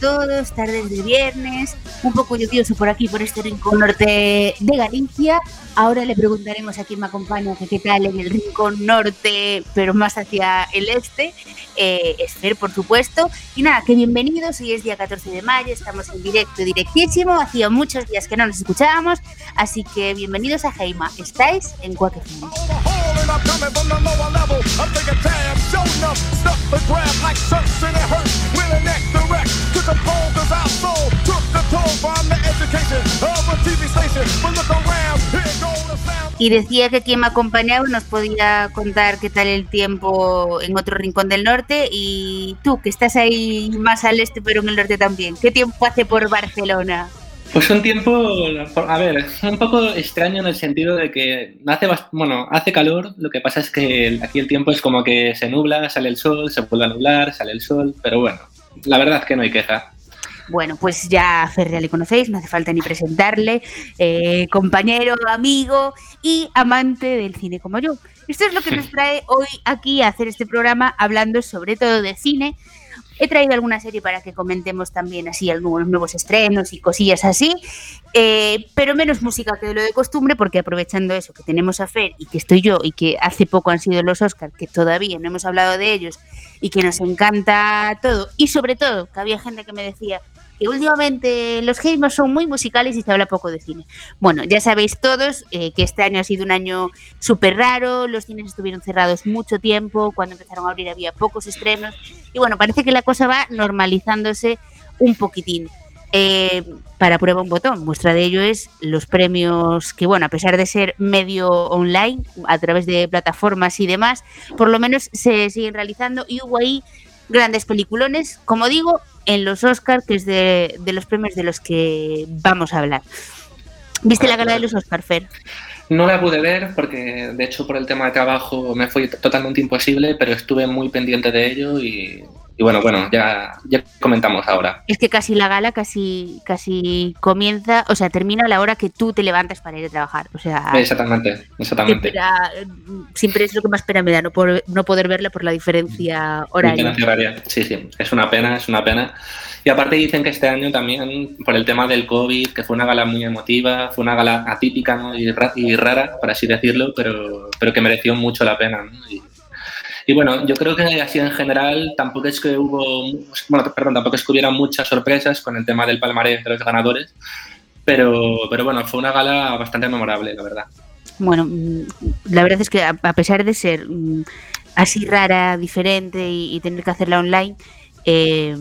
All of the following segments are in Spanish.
Todos, tardes de viernes, un poco lluvioso por aquí, por este rincón norte de Galicia. Ahora le preguntaremos a quién me acompaña que qué tal en el rincón norte, pero más hacia el este. Eh, Esfer, por supuesto. Y nada, que bienvenidos, hoy es día 14 de mayo, estamos en directo, directísimo. Hacía muchos días que no nos escuchábamos, así que bienvenidos a Jaima. Estáis en Cuaque y decía que quien me acompañaba nos podía contar qué tal el tiempo en otro rincón del norte. Y tú que estás ahí más al este pero en el norte también, ¿qué tiempo hace por Barcelona? Pues un tiempo, a ver, un poco extraño en el sentido de que hace, bueno, hace calor, lo que pasa es que aquí el tiempo es como que se nubla, sale el sol, se vuelve a nublar, sale el sol, pero bueno, la verdad es que no hay queja. Bueno, pues ya a Fer le conocéis, no hace falta ni presentarle, eh, compañero, amigo y amante del cine como yo. Esto es lo que nos trae hoy aquí a hacer este programa hablando sobre todo de cine, He traído alguna serie para que comentemos también así algunos nuevos estrenos y cosillas así, eh, pero menos música que lo de costumbre, porque aprovechando eso que tenemos a Fer y que estoy yo y que hace poco han sido los Oscars, que todavía no hemos hablado de ellos y que nos encanta todo, y sobre todo que había gente que me decía, que últimamente los gamers son muy musicales y se habla poco de cine. Bueno, ya sabéis todos eh, que este año ha sido un año súper raro, los cines estuvieron cerrados mucho tiempo, cuando empezaron a abrir había pocos estrenos y bueno, parece que la cosa va normalizándose un poquitín. Eh, para prueba un botón. Muestra de ello es los premios que, bueno, a pesar de ser medio online, a través de plataformas y demás, por lo menos se siguen realizando y hubo ahí grandes peliculones, como digo, en los Oscars, que es de, los premios de los que vamos a hablar. ¿Viste la gala de los Oscars, Fer? No la pude ver porque, de hecho, por el tema de trabajo me fue totalmente imposible, pero estuve muy pendiente de ello y y bueno, bueno, ya, ya comentamos ahora. Es que casi la gala casi, casi comienza, o sea, termina a la hora que tú te levantas para ir a trabajar. O sea, exactamente, exactamente. siempre es lo que más pena me da, no, no poder verla por la diferencia horaria. horaria. Sí, sí, es una pena, es una pena. Y aparte dicen que este año también, por el tema del COVID, que fue una gala muy emotiva, fue una gala atípica ¿no? y, rara, por así decirlo, pero, pero que mereció mucho la pena. ¿no? Y bueno, yo creo que así en general tampoco es que hubo, bueno, perdón, tampoco es que hubiera muchas sorpresas con el tema del palmarés de los ganadores, pero, pero bueno, fue una gala bastante memorable, la verdad. Bueno, mm, la verdad es que a pesar de ser mm, así rara, diferente y, tener que hacerla online, eh,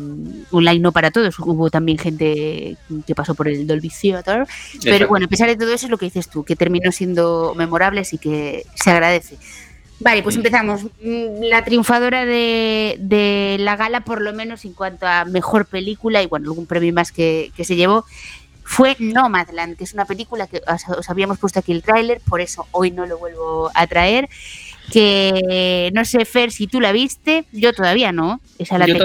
online no para todos, hubo también gente que pasó por el Dolby Theater, pero bueno, a pesar de todo eso es lo que dices tú, que terminó siendo memorable, así que se agradece. Vale, pues empezamos. Mm, la triunfadora de, la gala, por lo menos en cuanto a mejor película, y bueno, algún premio más que, se llevó, fue Nomadland, que es una película que os, habíamos puesto aquí el tráiler, por eso hoy no lo vuelvo a traer. Que no sé, Fer, si tú la viste, yo todavía no. Esa la yo,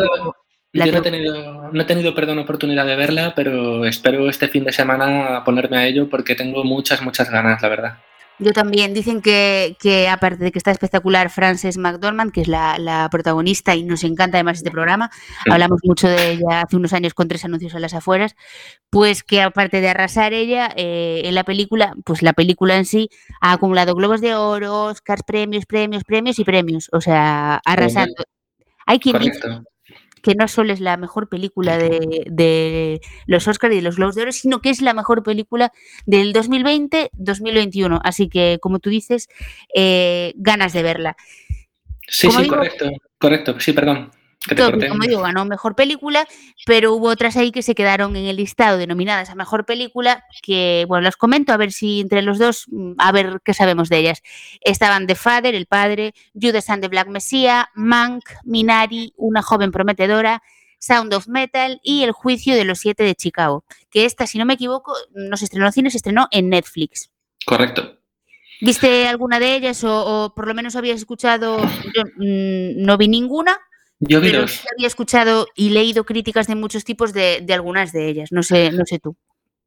no, he tenido, no he tenido, perdón, oportunidad de verla, pero espero este fin de semana ponerme a ello porque tengo muchas, muchas ganas, la verdad. Yo también. Dicen que, que, aparte de que está espectacular, Frances McDormand, que es la, protagonista y nos encanta además este programa, hablamos mucho de ella hace unos años con tres anuncios a las afueras, pues que aparte de arrasar ella eh, en la película, pues la película en sí ha acumulado globos de oro, Oscars, premios, premios, premios y premios. O sea, arrasando. Hay quien dice que no solo es la mejor película de, los Oscars y de los Globos de Oro, sino que es la mejor película del 2020-2021. Así que, como tú dices, eh, ganas de verla. Sí, sí, correcto, correcto. Sí, perdón como digo, ganó mejor película, pero hubo otras ahí que se quedaron en el listado denominadas a mejor película, que bueno, las comento a ver si entre los dos, mm, a ver qué sabemos de ellas. Estaban The Father, el padre, Judas and the Black Messiah, Mank, Minari, una joven prometedora, Sound of Metal y El juicio de los siete de Chicago, que esta, si no me equivoco, no se estrenó en cine, se estrenó en Netflix. Correcto. ¿Viste alguna de ellas o, por lo menos habías escuchado? Yo mm, no vi ninguna, yo había escuchado y leído críticas de muchos tipos de, algunas de ellas. No sé, no sé tú.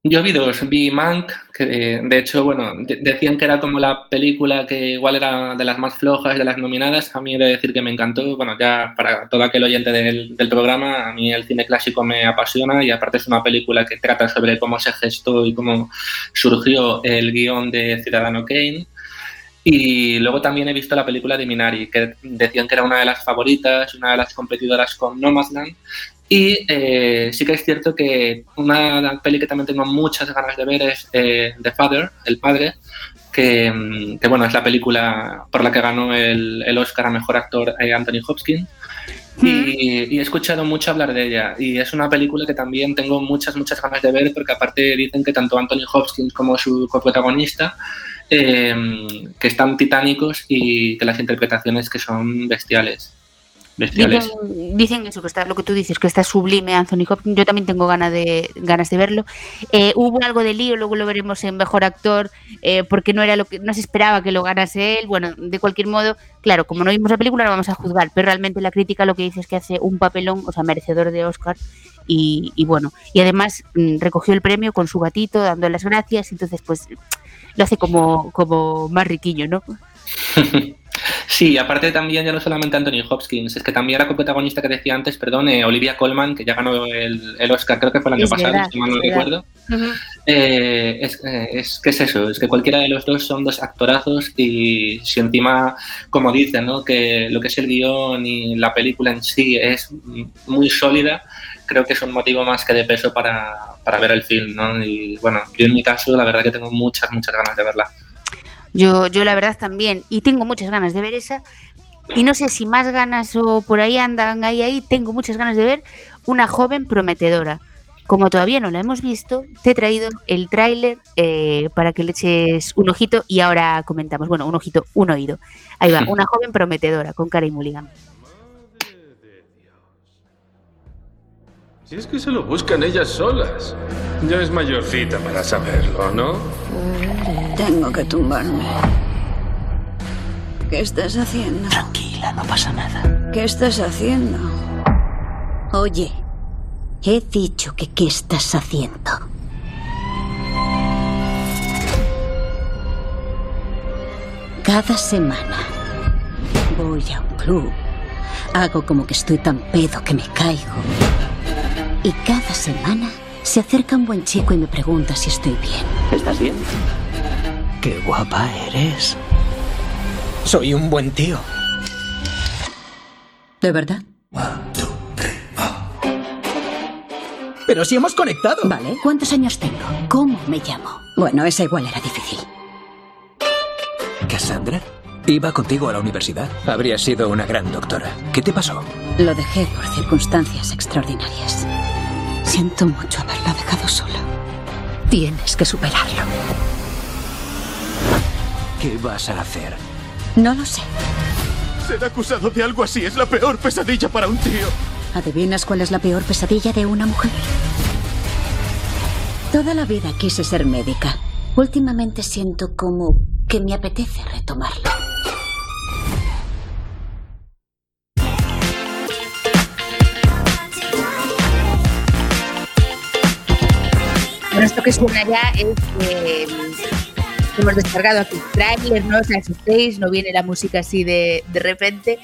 Yo vi dos, vi Mank, que de, hecho, bueno, decían que era como la película que igual era de las más flojas de las nominadas. A mí he de decir que me encantó. Bueno, ya para todo aquel oyente del, programa, a mí el cine clásico me apasiona y aparte es una película que trata sobre cómo se gestó y cómo surgió el guion de Ciudadano Kane. Y luego también he visto la película de Minari, que decían que era una de las favoritas, una de las competidoras con Nomadland, y eh, sí que es cierto que una peli que también tengo muchas ganas de ver es eh, The Father, El Padre, que, mm, que, bueno, es la película por la que ganó el, el Oscar a Mejor Actor eh, Anthony Hopkins. Y, y, he escuchado mucho hablar de ella. Y es una película que también tengo muchas, muchas ganas de ver, porque aparte dicen que tanto Anthony Hopkins como su coprotagonista eh, que están titánicos y que las interpretaciones que son bestiales. Dicen, eso, que está lo que tú dices, que está sublime Anthony Hopkins. Yo también tengo ganas de, ganas de verlo. Eh, hubo algo de lío, luego lo veremos en Mejor Actor, eh, porque no era lo que no se esperaba que lo ganase él. Bueno, de cualquier modo, claro, como no vimos la película, no vamos a juzgar, pero realmente la crítica lo que dice es que hace un papelón, o sea, merecedor de Oscar. Y, y bueno, y además mm, recogió el premio con su gatito, dando las gracias. Entonces, pues lo hace como, como más riquiño, ¿no? Sí, aparte también ya no solamente Anthony Hopkins, es que también la coprotagonista que decía antes, perdón, eh, Olivia Colman, que ya ganó el, el, Oscar, creo que fue el año pasado, si mal no recuerdo. Eh, es, eh, es, que es eso, es que cualquiera de los dos son dos actorazos y si encima, como dicen, ¿no? que lo que es el guion y la película en sí es muy sólida, creo que es un motivo más que de peso para, para ver el film, ¿no? Y bueno, yo en mi caso la verdad que tengo muchas, muchas ganas de verla. Yo, yo la verdad también, y tengo muchas ganas de ver esa, y no sé si más ganas o por ahí andan ahí, ahí, tengo muchas ganas de ver una joven prometedora. Como todavía no la hemos visto, te he traído el tráiler eh, para que le eches un ojito y ahora comentamos. Bueno, un ojito, un oído. Ahí va, una joven prometedora con cara y Mulligan. Si es que se lo buscan ellas solas. Ya es mayorcita para saberlo, ¿no? Tengo que tumbarme. ¿Qué estás haciendo? Tranquila, no pasa nada. ¿Qué estás haciendo? Oye, he dicho que qué estás haciendo. Cada semana voy a un club. Hago como que estoy tan pedo que me caigo. Y cada semana se acerca un buen chico y me pregunta si estoy bien. ¿Estás bien? Qué guapa eres. Soy un buen tío. ¿De verdad? Pero si hemos conectado. Vale, ¿cuántos años tengo? ¿Cómo me llamo? Bueno, esa igual era difícil. ¿Cassandra? Iba contigo a la universidad. Habría sido una gran doctora. ¿Qué te pasó? Lo dejé por circunstancias extraordinarias. Siento mucho haberla dejado sola. Tienes que superarlo. ¿Qué vas a hacer? No lo sé. Ser acusado de algo así es la peor pesadilla para un tío. ¿Adivinas cuál es la peor pesadilla de una mujer? Toda la vida quise ser médica. Últimamente siento como que me apetece retomarlo. Bueno, esto que suena ya es que hemos descargado aquí el tráiler, no os asustéis, no viene la música así de, de repente.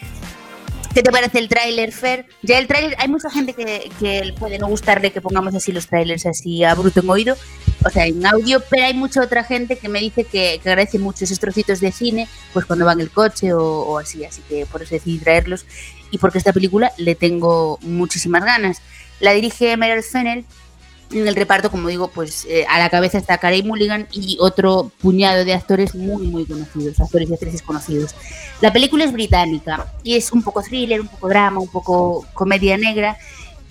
¿Qué te parece el tráiler, Fer? Ya el tráiler, hay mucha gente que, que, puede no gustarle que pongamos así los trailers así a bruto en oído, o sea, en audio, pero hay mucha otra gente que me dice que, que agradece mucho esos trocitos de cine, pues cuando van en el coche o, o, así, así que por eso decidí traerlos y porque esta película le tengo muchísimas ganas. La dirige Meryl Fennell, en el reparto, como digo, pues eh, a la cabeza está Carey Mulligan y otro puñado de actores muy, muy conocidos, actores y actrices conocidos. La película es británica y es un poco thriller, un poco drama, un poco comedia negra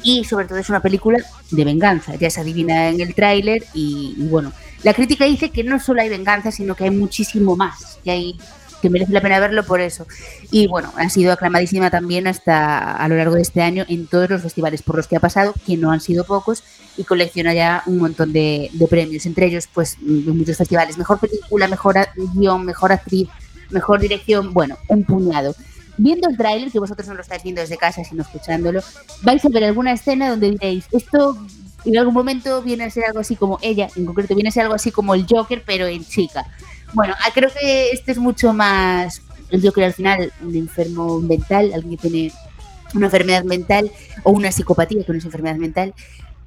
y sobre todo es una película de venganza, ya se adivina en el tráiler y, y, bueno, la crítica dice que no solo hay venganza, sino que hay muchísimo más, que hay que merece la pena verlo por eso. Y bueno, ha sido aclamadísima también hasta a lo largo de este año en todos los festivales por los que ha pasado, que no han sido pocos, y colecciona ya un montón de, de premios, entre ellos pues muchos festivales. Mejor película, mejor guion, mejor actriz, mejor dirección, bueno, un puñado. Viendo el tráiler, que vosotros no lo estáis viendo desde casa, sino escuchándolo, vais a ver alguna escena donde diréis, esto en algún momento viene a ser algo así como ella, en concreto, viene a ser algo así como el Joker, pero en chica. Bueno, ah, creo que este es mucho más el Joker al final, un enfermo mental, alguien que tiene una enfermedad mental o una psicopatía que no enfermedad mental.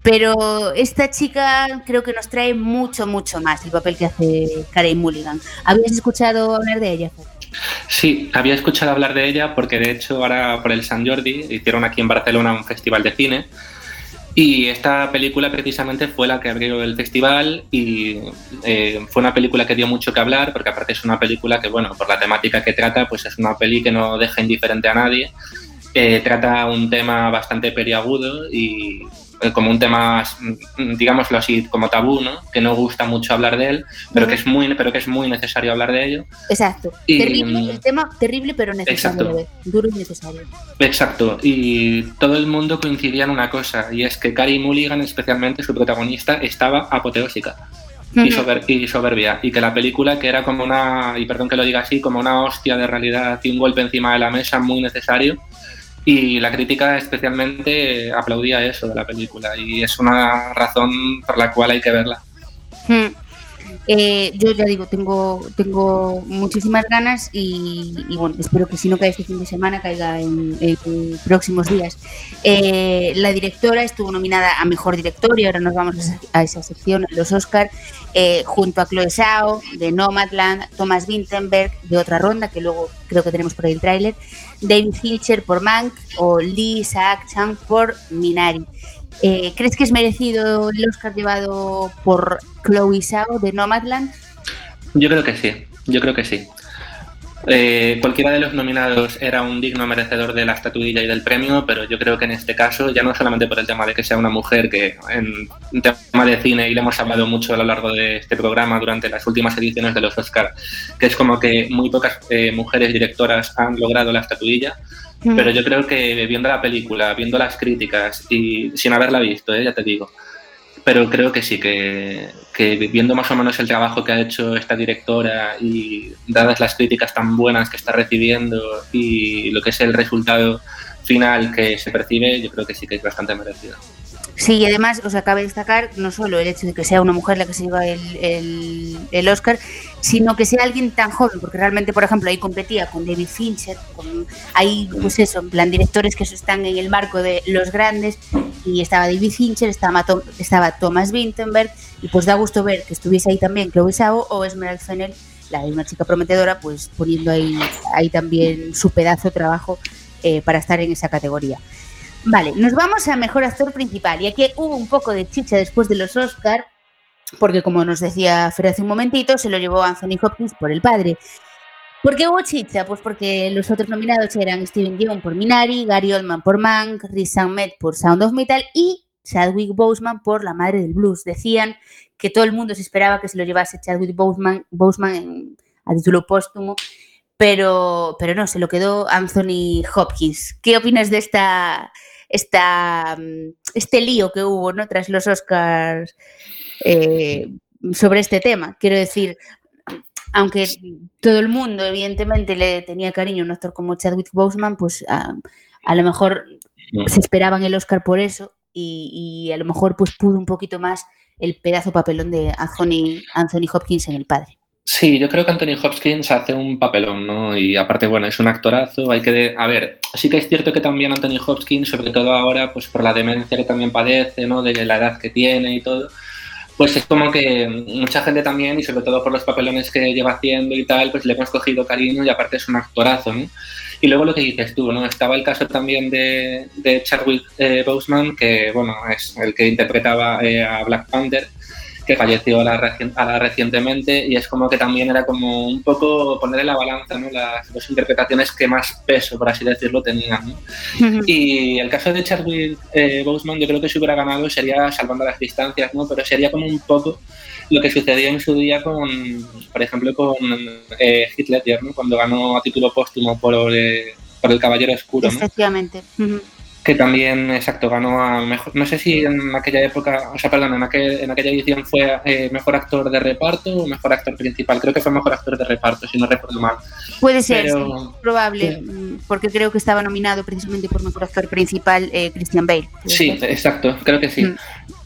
Pero esta chica creo que nos trae mucho, mucho más el papel que hace Karen Mulligan. ¿Habías escuchado hablar de ella? Sí, había escuchado hablar de ella porque de hecho ahora por el San Jordi hicieron aquí en Barcelona un festival de cine y esta película precisamente fue la que abrió el festival y eh, fue una película que dio mucho que hablar porque aparte es una película que, bueno, por la temática que trata, pues es una peli que no deja indiferente a nadie. Eh, trata un tema bastante periagudo y como un tema, mm, digámoslo así, como tabú, ¿no? Que no gusta mucho hablar de él, pero que es muy, pero que es muy necesario hablar de ello. Exacto. terrible, el tema terrible pero necesario. Duro y necesario. Exacto. Y todo el mundo coincidía en una cosa, y es que Carrie Mulligan, especialmente su protagonista, estaba apoteósica. Y, y, soberbia. Y que la película, que era como una, y perdón que lo diga así, como una hostia de realidad y un golpe encima de la mesa muy necesario, y la crítica especialmente aplaudía eso de la película y es una razón por la cual hay que verla. Hmm. Eh, yo ya digo, tengo, tengo muchísimas ganas y, bueno, espero que si no cae este fin de semana, caiga en, próximos días. Eh, la directora estuvo nominada a Mejor Director y ahora nos vamos a esa sección, los Oscar, eh, junto a Chloe Zhao de Nomadland, Thomas Vinterberg de otra ronda, que luego creo que tenemos por ahí el tráiler, David Fincher por Mank o Lee Isaac Chang por Minari. Eh, ¿Crees que es merecido el Oscar llevado por Chloe Zhao de Nomadland? Yo creo que sí, yo creo que sí. Eh, cualquiera de los nominados era un digno merecedor de la estatuilla y del premio, pero yo creo que en este caso, ya no solamente por el tema de que sea una mujer, que en tema de cine, y le hemos hablado mucho a lo largo de este programa durante las últimas ediciones de los Oscar, que es como que muy pocas eh, mujeres directoras han logrado la estatuilla, pero yo creo que viendo la película, viendo las críticas y sin haberla visto, ¿eh? ya te digo, pero creo que sí, que, que, viendo más o menos el trabajo que ha hecho esta directora y dadas las críticas tan buenas que está recibiendo y lo que es el resultado final que se percibe, yo creo que sí que es bastante merecido. Sí, y además os acaba de destacar no solo el hecho de que sea una mujer la que se lleva el, el, Oscar, sino que sea alguien tan joven, porque realmente, por ejemplo, ahí competía con David Fincher, con ahí, pues eso, en plan, directores que están en el marco de los grandes, y estaba David Fincher, estaba, estaba Thomas Vinterberg, y pues da gusto ver que estuviese ahí también Chloe Zhao o Esmeralda Fennell, la de una chica prometedora, pues poniendo ahí, ahí también su pedazo de trabajo eh, para estar en esa categoría. Vale, nos vamos a mejor actor principal. Y aquí hubo un poco de chicha después de los Oscar, porque como nos decía Fer hace un momentito, se lo llevó Anthony Hopkins por el padre. ¿Por qué hubo chicha? Pues porque los otros nominados eran Steven Yeun por Minari, Gary Oldman por Mank, Riz Ahmed por Sound of Metal y Chadwick Boseman por La Madre del Blues. Decían que todo el mundo se esperaba que se lo llevase Chadwick Boseman, Boseman a título póstumo, pero, pero no, se lo quedó Anthony Hopkins. ¿Qué opinas de esta esta, mm, este lío que hubo ¿no? tras los Oscars eh, sobre este tema. Quiero decir, aunque todo el mundo evidentemente le tenía cariño a un actor como Chadwick Boseman, pues a, lo mejor se esperaban el Oscar por eso y, a lo mejor pues pudo un poquito más el pedazo papelón de Anthony, Anthony Hopkins en el padre. Sí, yo creo que Anthony Hopkins hace un papelón, ¿no? Y aparte, bueno, es un actorazo, hay que... a ver, sí que es cierto que también Anthony Hopkins, sobre todo ahora, pues por la demencia que también padece, ¿no? De la edad que tiene y todo, pues es como que mucha gente también, y sobre todo por los papelones que lleva haciendo y tal, pues le hemos cogido cariño y aparte es un actorazo, ¿no? Y luego lo que dices tú, ¿no? Estaba el caso también de, de Chadwick eh, Boseman, que, bueno, es el que interpretaba eh, a Black Panther, que falleció a la, recientemente y es como que también era como un poco poner en la balanza ¿no? las dos interpretaciones que más peso, por así decirlo, tenían. Y el caso de Chadwick eh, Boseman yo creo que si hubiera ganado sería salvando las distancias, ¿no? pero sería como un poco lo que sucedió en su día con, por ejemplo, con eh, Hitler, ¿no? cuando ganó a título póstumo por, eh, por El Caballero Oscuro. Efectivamente que también, exacto, ganó a mejor, no sé si en aquella época, o sea, perdón, en, en aquella edición fue eh, mejor actor de reparto o mejor actor principal, creo que fue mejor actor de reparto, si no recuerdo mal. Puede ser, probable, mm, porque creo que estaba nominado precisamente por mejor actor principal eh, Christian Bale. Sí, exacto, creo que sí. Mm.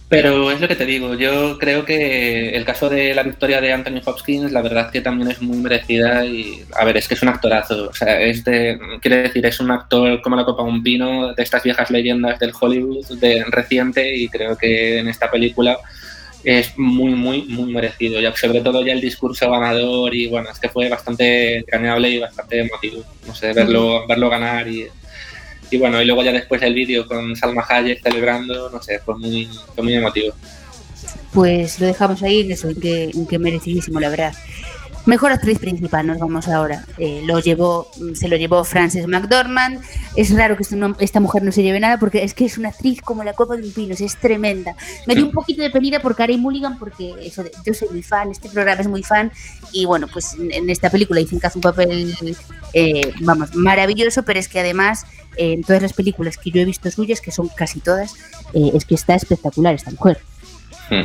Pero es lo que te digo, yo creo que el caso de la victoria de Anthony Hopkins, la verdad que también es muy merecida y, a ver, es que es un actorazo, o sea, es de, quiere decir, es un actor como la copa un pino, de estas viejas leyendas del Hollywood, de reciente, y creo que en esta película es muy, muy, muy merecido, y sobre todo ya el discurso ganador y, bueno, es que fue bastante engañable y bastante emotivo, no sé, verlo, verlo ganar y y bueno, y luego ya después el vídeo con Salma Hayek celebrando, no sé, fue muy, fue muy emotivo. Pues lo dejamos ahí en eso, en que, que merecidísimo, la verdad. Mejor actriz principal, nos vamos ahora. Eh, lo llevó, se lo llevó Frances McDormand. Es raro que esta mujer no se lleve nada porque es que es una actriz como la copa de un pino, es tremenda. Me dio un poquito de penita por Carey Mulligan porque eso yo soy muy fan, este programa es muy fan y bueno, pues en, esta película dicen que hace un papel, eh, vamos, maravilloso, pero es que además en todas las películas que yo he visto suyas, que son casi todas, eh, es que está espectacular esta mujer. Hmm.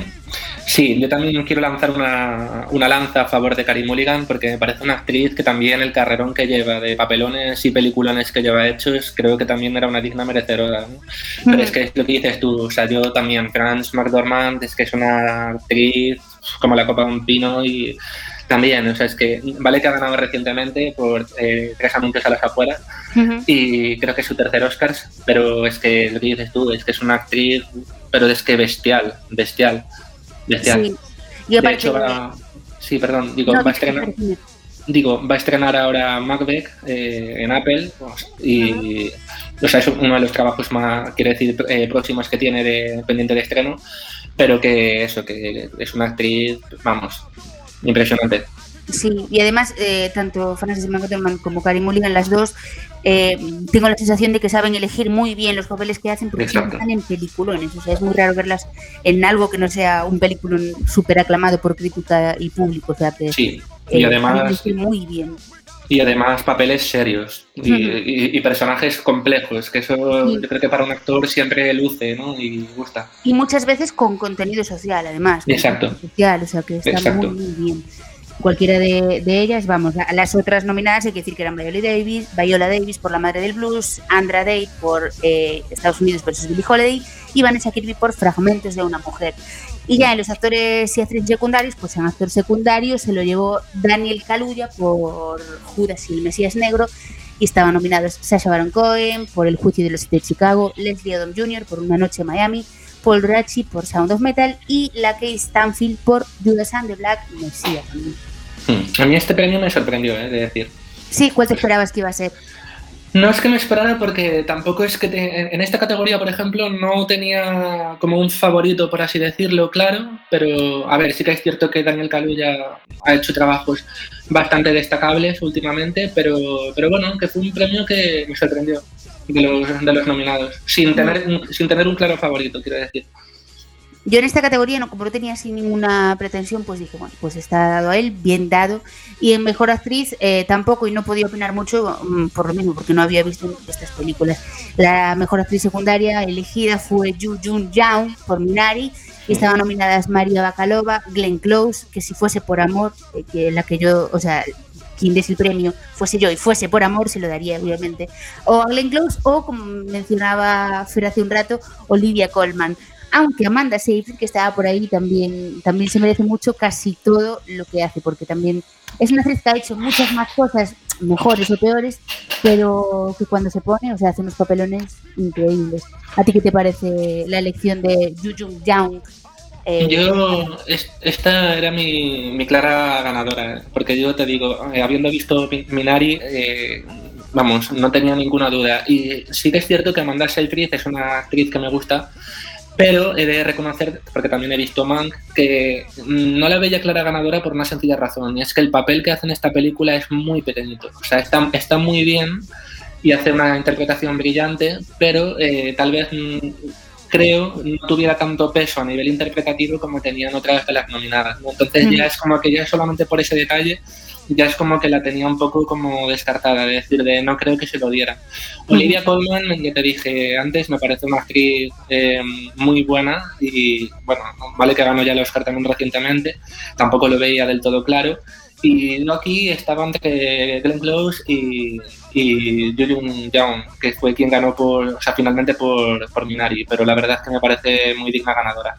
Sí, yo también quiero lanzar una, una, lanza a favor de Karim Mulligan porque me parece una actriz que también el carrerón que lleva de papelones y peliculones que lleva hechos, creo que también era una digna merecedora. Pero es que es lo que dices tú, o sea, yo también, Franz McDormand, es que es una actriz como la copa de un pino y también, o sea, es que vale que ha ganado recientemente por eh, tres anuncios a las afueras y creo que es su tercer Oscar, pero es que lo que dices tú, es que es una actriz, pero es que bestial, bestial, bestial. Sí, y de hecho, va, sí perdón, digo, va a estrenar... Digo, va a estrenar ahora Macbeth eh, en Apple y o sea, es uno de los trabajos más, quiero decir, eh, próximos que tiene de, pendiente de estreno, pero que eso, que es una actriz, vamos, impresionante. Sí, y además, eh, tanto Frances McDormand como Karim Mulligan, las dos, eh, tengo la sensación de que saben elegir muy bien los papeles que hacen porque están en peliculones. O sea, es muy raro verlas en algo que no sea un peliculón súper aclamado por crítica y público. O sea, que, sí, y eh, además. Muy bien. Y además papeles serios y, personajes complejos, que eso yo creo que para un actor siempre luce ¿no? y gusta. Y muchas veces con contenido social, además. Exacto. Social, o sea que está muy, muy bien cualquiera de, ellas, vamos, a las otras nominadas hay que decir que eran Viola Davis, Viola Davis por La Madre del Blues, Andra Day por eh, Estados Unidos versus Billie Holiday y Vanessa Kirby por Fragmentos de una Mujer. Y ya en los actores y actrices secundarios, pues en actor secundario se lo llevó Daniel Kaluuya por Judas y el Mesías Negro y estaban nominados Sasha Baron Cohen por El Juicio de los Siete de Chicago, Leslie Odom Jr. por Una Noche en Miami, Paul Rachi por Sound of Metal y la Kate Stanfield por Judas and the Black Messiah. Hmm. A mí este premio me sorprendió, ¿eh? de decir. Sí, ¿cuál te esperabas que iba a ser? No es que me esperara porque tampoco es que en esta categoría, por ejemplo, no tenía como un favorito, por así decirlo, claro, pero a ver, sí que es cierto que Daniel Kaluuya ha hecho trabajos bastante destacables últimamente, pero, pero bueno, que fue un premio que me sorprendió de los, de los nominados, sin tener, sin tener un claro favorito, quiero decir. Yo en esta categoría, no, como no tenía así ninguna pretensión, pues dije, bueno, pues está dado a él, bien dado. Y en Mejor Actriz eh, tampoco, y no podía opinar mucho mm, por lo mismo, porque no había visto estas películas. La Mejor Actriz Secundaria elegida fue Yu Jun Young por Minari, y estaban nominadas María Bacalova, Glenn Close, que si fuese por amor, eh, que la que yo, o sea, quien des el premio fuese yo y fuese por amor, se lo daría, obviamente. O a Glenn Close, o como mencionaba Fer hace un rato, Olivia Colman aunque Amanda Seyfried, que estaba por ahí, también, también se merece mucho casi todo lo que hace, porque también es una actriz que ha hecho muchas más cosas, mejores o peores, pero que cuando se pone, o sea, hace unos papelones increíbles. ¿A ti qué te parece la elección de Yu Jung Young? Eh, yo, esta era mi, mi, clara ganadora, porque yo te digo, eh, habiendo visto Minari, eh, vamos, no tenía ninguna duda. Y sí que es cierto que Amanda Seyfried es una actriz que me gusta, pero he de reconocer, porque también he visto Mank, que no la veía clara ganadora por una sencilla razón, y es que el papel que hace en esta película es muy pequeñito. O sea, está, está muy bien y hace una interpretación brillante, pero eh, tal vez mm, creo no tuviera tanto peso a nivel interpretativo como tenían otras de las nominadas. Entonces ya es como que ya solamente por ese detalle ya es como que la tenía un poco como descartada, de decir, de no creo que se lo diera. Olivia Colman, ya te dije antes, me parece una actriz eh, muy buena y bueno, vale que ganó ya el Oscar también recientemente, tampoco lo veía del todo claro. Y aquí estaba entre Glenn Close y, y Julian Young, que fue quien ganó por, o sea, finalmente por, por Minari, pero la verdad es que me parece muy digna ganadora.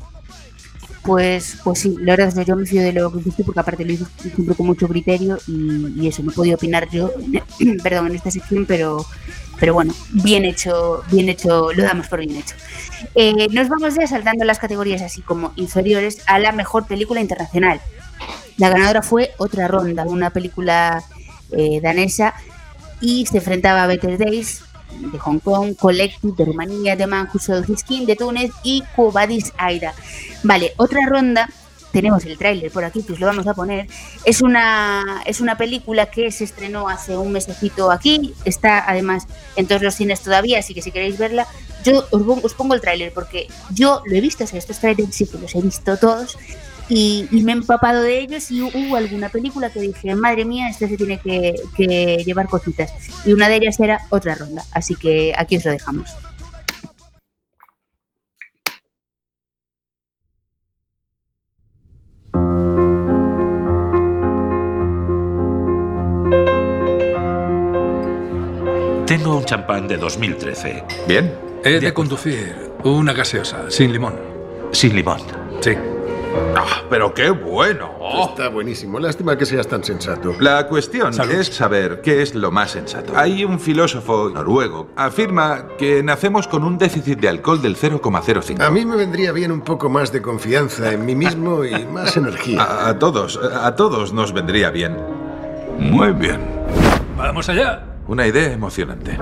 Pues, pues sí, la verdad es que yo me fío de lo que hiciste porque aparte lo hice siempre con mucho criterio y, y eso, no he podido opinar yo, perdón, en esta sección, pero, pero bueno, bien hecho, bien hecho, lo damos por bien hecho. Eh, nos vamos ya saltando las categorías así como inferiores a la mejor película internacional. La ganadora fue Otra Ronda, una película eh, danesa y se enfrentaba a Better Days de Hong Kong, Collective de Rumanía, The Man Who Sold His Skin de Túnez y Cubadis Aira. Vale, otra ronda tenemos el tráiler por aquí, que os lo vamos a poner. Es una, es una película que se estrenó hace un mesecito aquí, está además en todos los cines todavía, así que si queréis verla, yo os pongo el tráiler porque yo lo he visto, o sea, estos trailers sí que los he visto todos y, y me he empapado de ellos y hubo alguna película que dije, madre mía, este se tiene que, que llevar cositas. Y una de ellas era otra ronda, así que aquí os lo dejamos. Tengo un champán de 2013. Bien. He de conducir una gaseosa, sin limón. Sin limón. Sí. Ah, pero qué bueno. Está buenísimo. Lástima que seas tan sensato. La cuestión Salud. es saber qué es lo más sensato. Hay un filósofo noruego afirma que nacemos con un déficit de alcohol del 0,05. A mí me vendría bien un poco más de confianza en mí mismo y más energía. A, a todos, a todos nos vendría bien. Muy bien. Vamos allá. Una idea emocionante.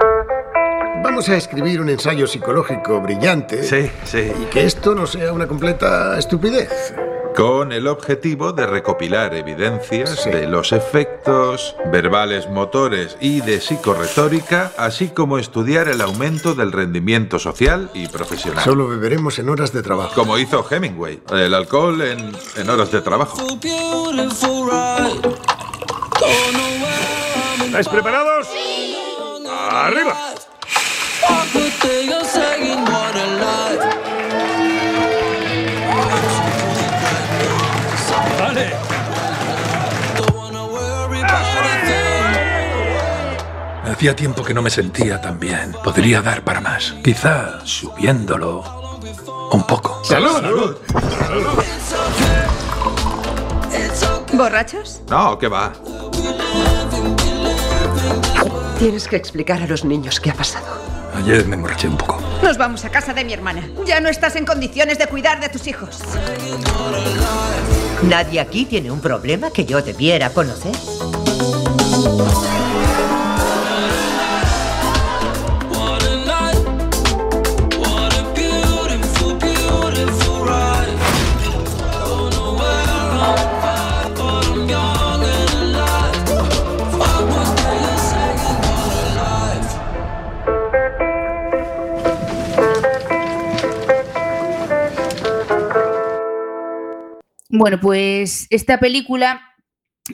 Vamos a escribir un ensayo psicológico brillante. Sí, sí. Y que esto no sea una completa estupidez. Con el objetivo de recopilar evidencias Sí. de los efectos verbales motores y de psicorretórica, así como estudiar el aumento del rendimiento social y profesional. Solo beberemos en horas de trabajo. Como hizo Hemingway, el alcohol en, en horas de trabajo. ¿Estáis preparados? ¡Arriba! Hacía tiempo que no me sentía tan bien. Podría dar para más. Quizá subiéndolo un poco. ¡Salud! ¿Borrachos? No, ¿qué va? Tienes que explicar a los niños qué ha pasado. Ayer me emborraché un poco. Nos vamos a casa de mi hermana. Ya no estás en condiciones de cuidar de tus hijos. Nadie aquí tiene un problema que yo debiera conocer. Bueno, pues esta película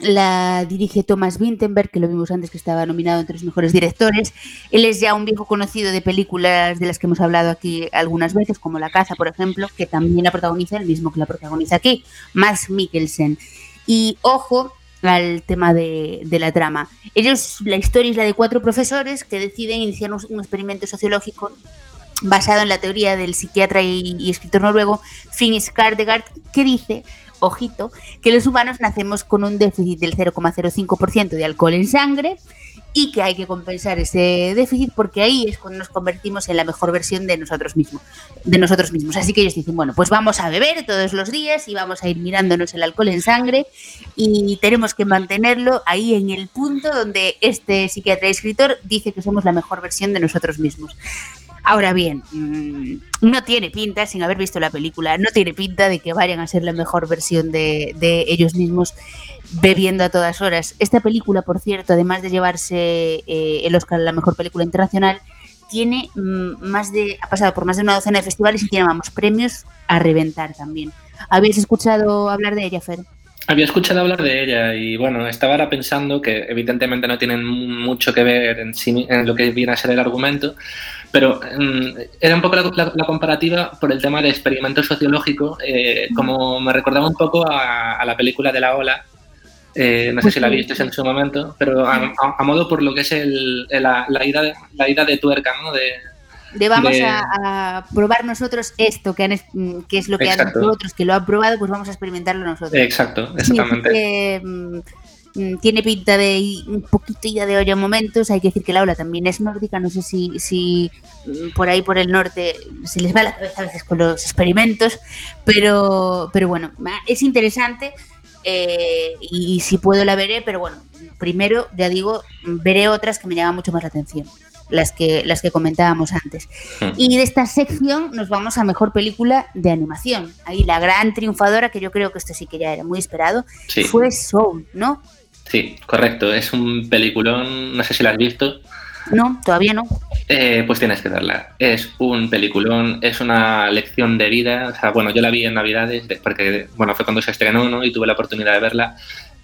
la dirige Thomas Vinterberg, que lo vimos antes que estaba nominado entre los mejores directores. Él es ya un viejo conocido de películas de las que hemos hablado aquí algunas veces, como La caza, por ejemplo, que también la protagoniza el mismo que la protagoniza aquí, Max Mikkelsen. Y ojo al tema de, la trama. Ellos, la historia es la de cuatro profesores que deciden iniciar un, experimento sociológico basado en la teoría del psiquiatra y, y escritor noruego Finn Skardegard, que dice, ojito, que los humanos nacemos con un déficit del 0,05% de alcohol en sangre y que hay que compensar ese déficit porque ahí es cuando nos convertimos en la mejor versión de nosotros mismos, de nosotros mismos. Así que ellos dicen, bueno, pues vamos a beber todos los días y vamos a ir mirándonos el alcohol en sangre y tenemos que mantenerlo ahí en el punto donde este psiquiatra y escritor dice que somos la mejor versión de nosotros mismos. Ahora bien, mmm, no tiene pinta, sin haber visto la película, no tiene pinta de que vayan a ser la mejor versión de, ellos mismos bebiendo a todas horas. Esta película, por cierto, además de llevarse eh, el Oscar a la mejor película internacional, tiene mmm, más de, ha pasado por más de una docena de festivales y tiene, vamos, premios a reventar también. ¿Habéis escuchado hablar de ella, Fer? Había escuchado hablar de ella y bueno, estaba ahora pensando que evidentemente no tienen mucho que ver en, sí, en lo que viene a ser el argumento, pero um, era un poco la, la, la, comparativa por el tema de experimento sociológico, eh, como me recordaba un poco a, a, la película de la ola, Eh, no sé si la visteis en su momento, pero a, a- a modo por lo que es el, el- la, la ida, de, la ida de tuerca, ¿no? De, De vamos de- a, a probar nosotros esto, que, han es- que es lo que han Exacto. hecho otros, que lo han probado, pues vamos a experimentarlo nosotros. Exacto, Sí, exactamente. que, mm, tiene pinta de un poquito ida de olla en momentos. Hay que decir que Laura también es nórdica. No sé si, si mm, por ahí, por el norte, se les va la cabeza a veces con los experimentos. Pero, pero bueno, es interesante. eh, y si puedo la veré, pero bueno, primero, ya digo, veré otras que me llaman mucho más la atención. Las que, las que comentábamos antes. Hmm. Y de esta sección nos vamos a mejor película de animación. Ahí la gran triunfadora, que yo creo que esto sí que ya era muy esperado, Sí. fue Soul, ¿no? Sí, correcto. Es un peliculón, no sé si lo has visto. No, todavía no. Eh, pues tienes que verla. Es un peliculón, es una lección de vida. O sea, bueno, yo la vi en Navidades, de- porque bueno, fue cuando se estrenó, ¿no? Y tuve la oportunidad de verla.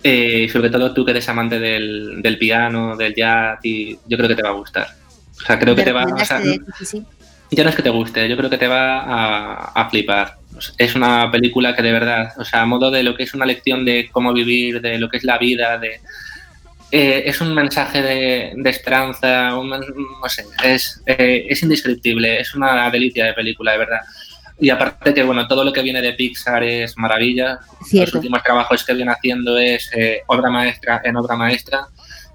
Eh, y sobre todo tú que eres amante del, del piano, del jazz, y yo creo que te va a gustar. O sea, creo que te va recomendaste o sea, ya no es que te guste, yo creo que te va a, a flipar. Es una película que de verdad, o sea, a modo de lo que es una lección de cómo vivir, de lo que es la vida, de eh, es un mensaje de, de esperanza, un no sé, es, eh, es indescriptible, es una delicia de película, de verdad. Y aparte que, bueno, todo lo que viene de Pixar es maravilla. Los últimos trabajos que viene haciendo es eh, obra maestra en obra maestra.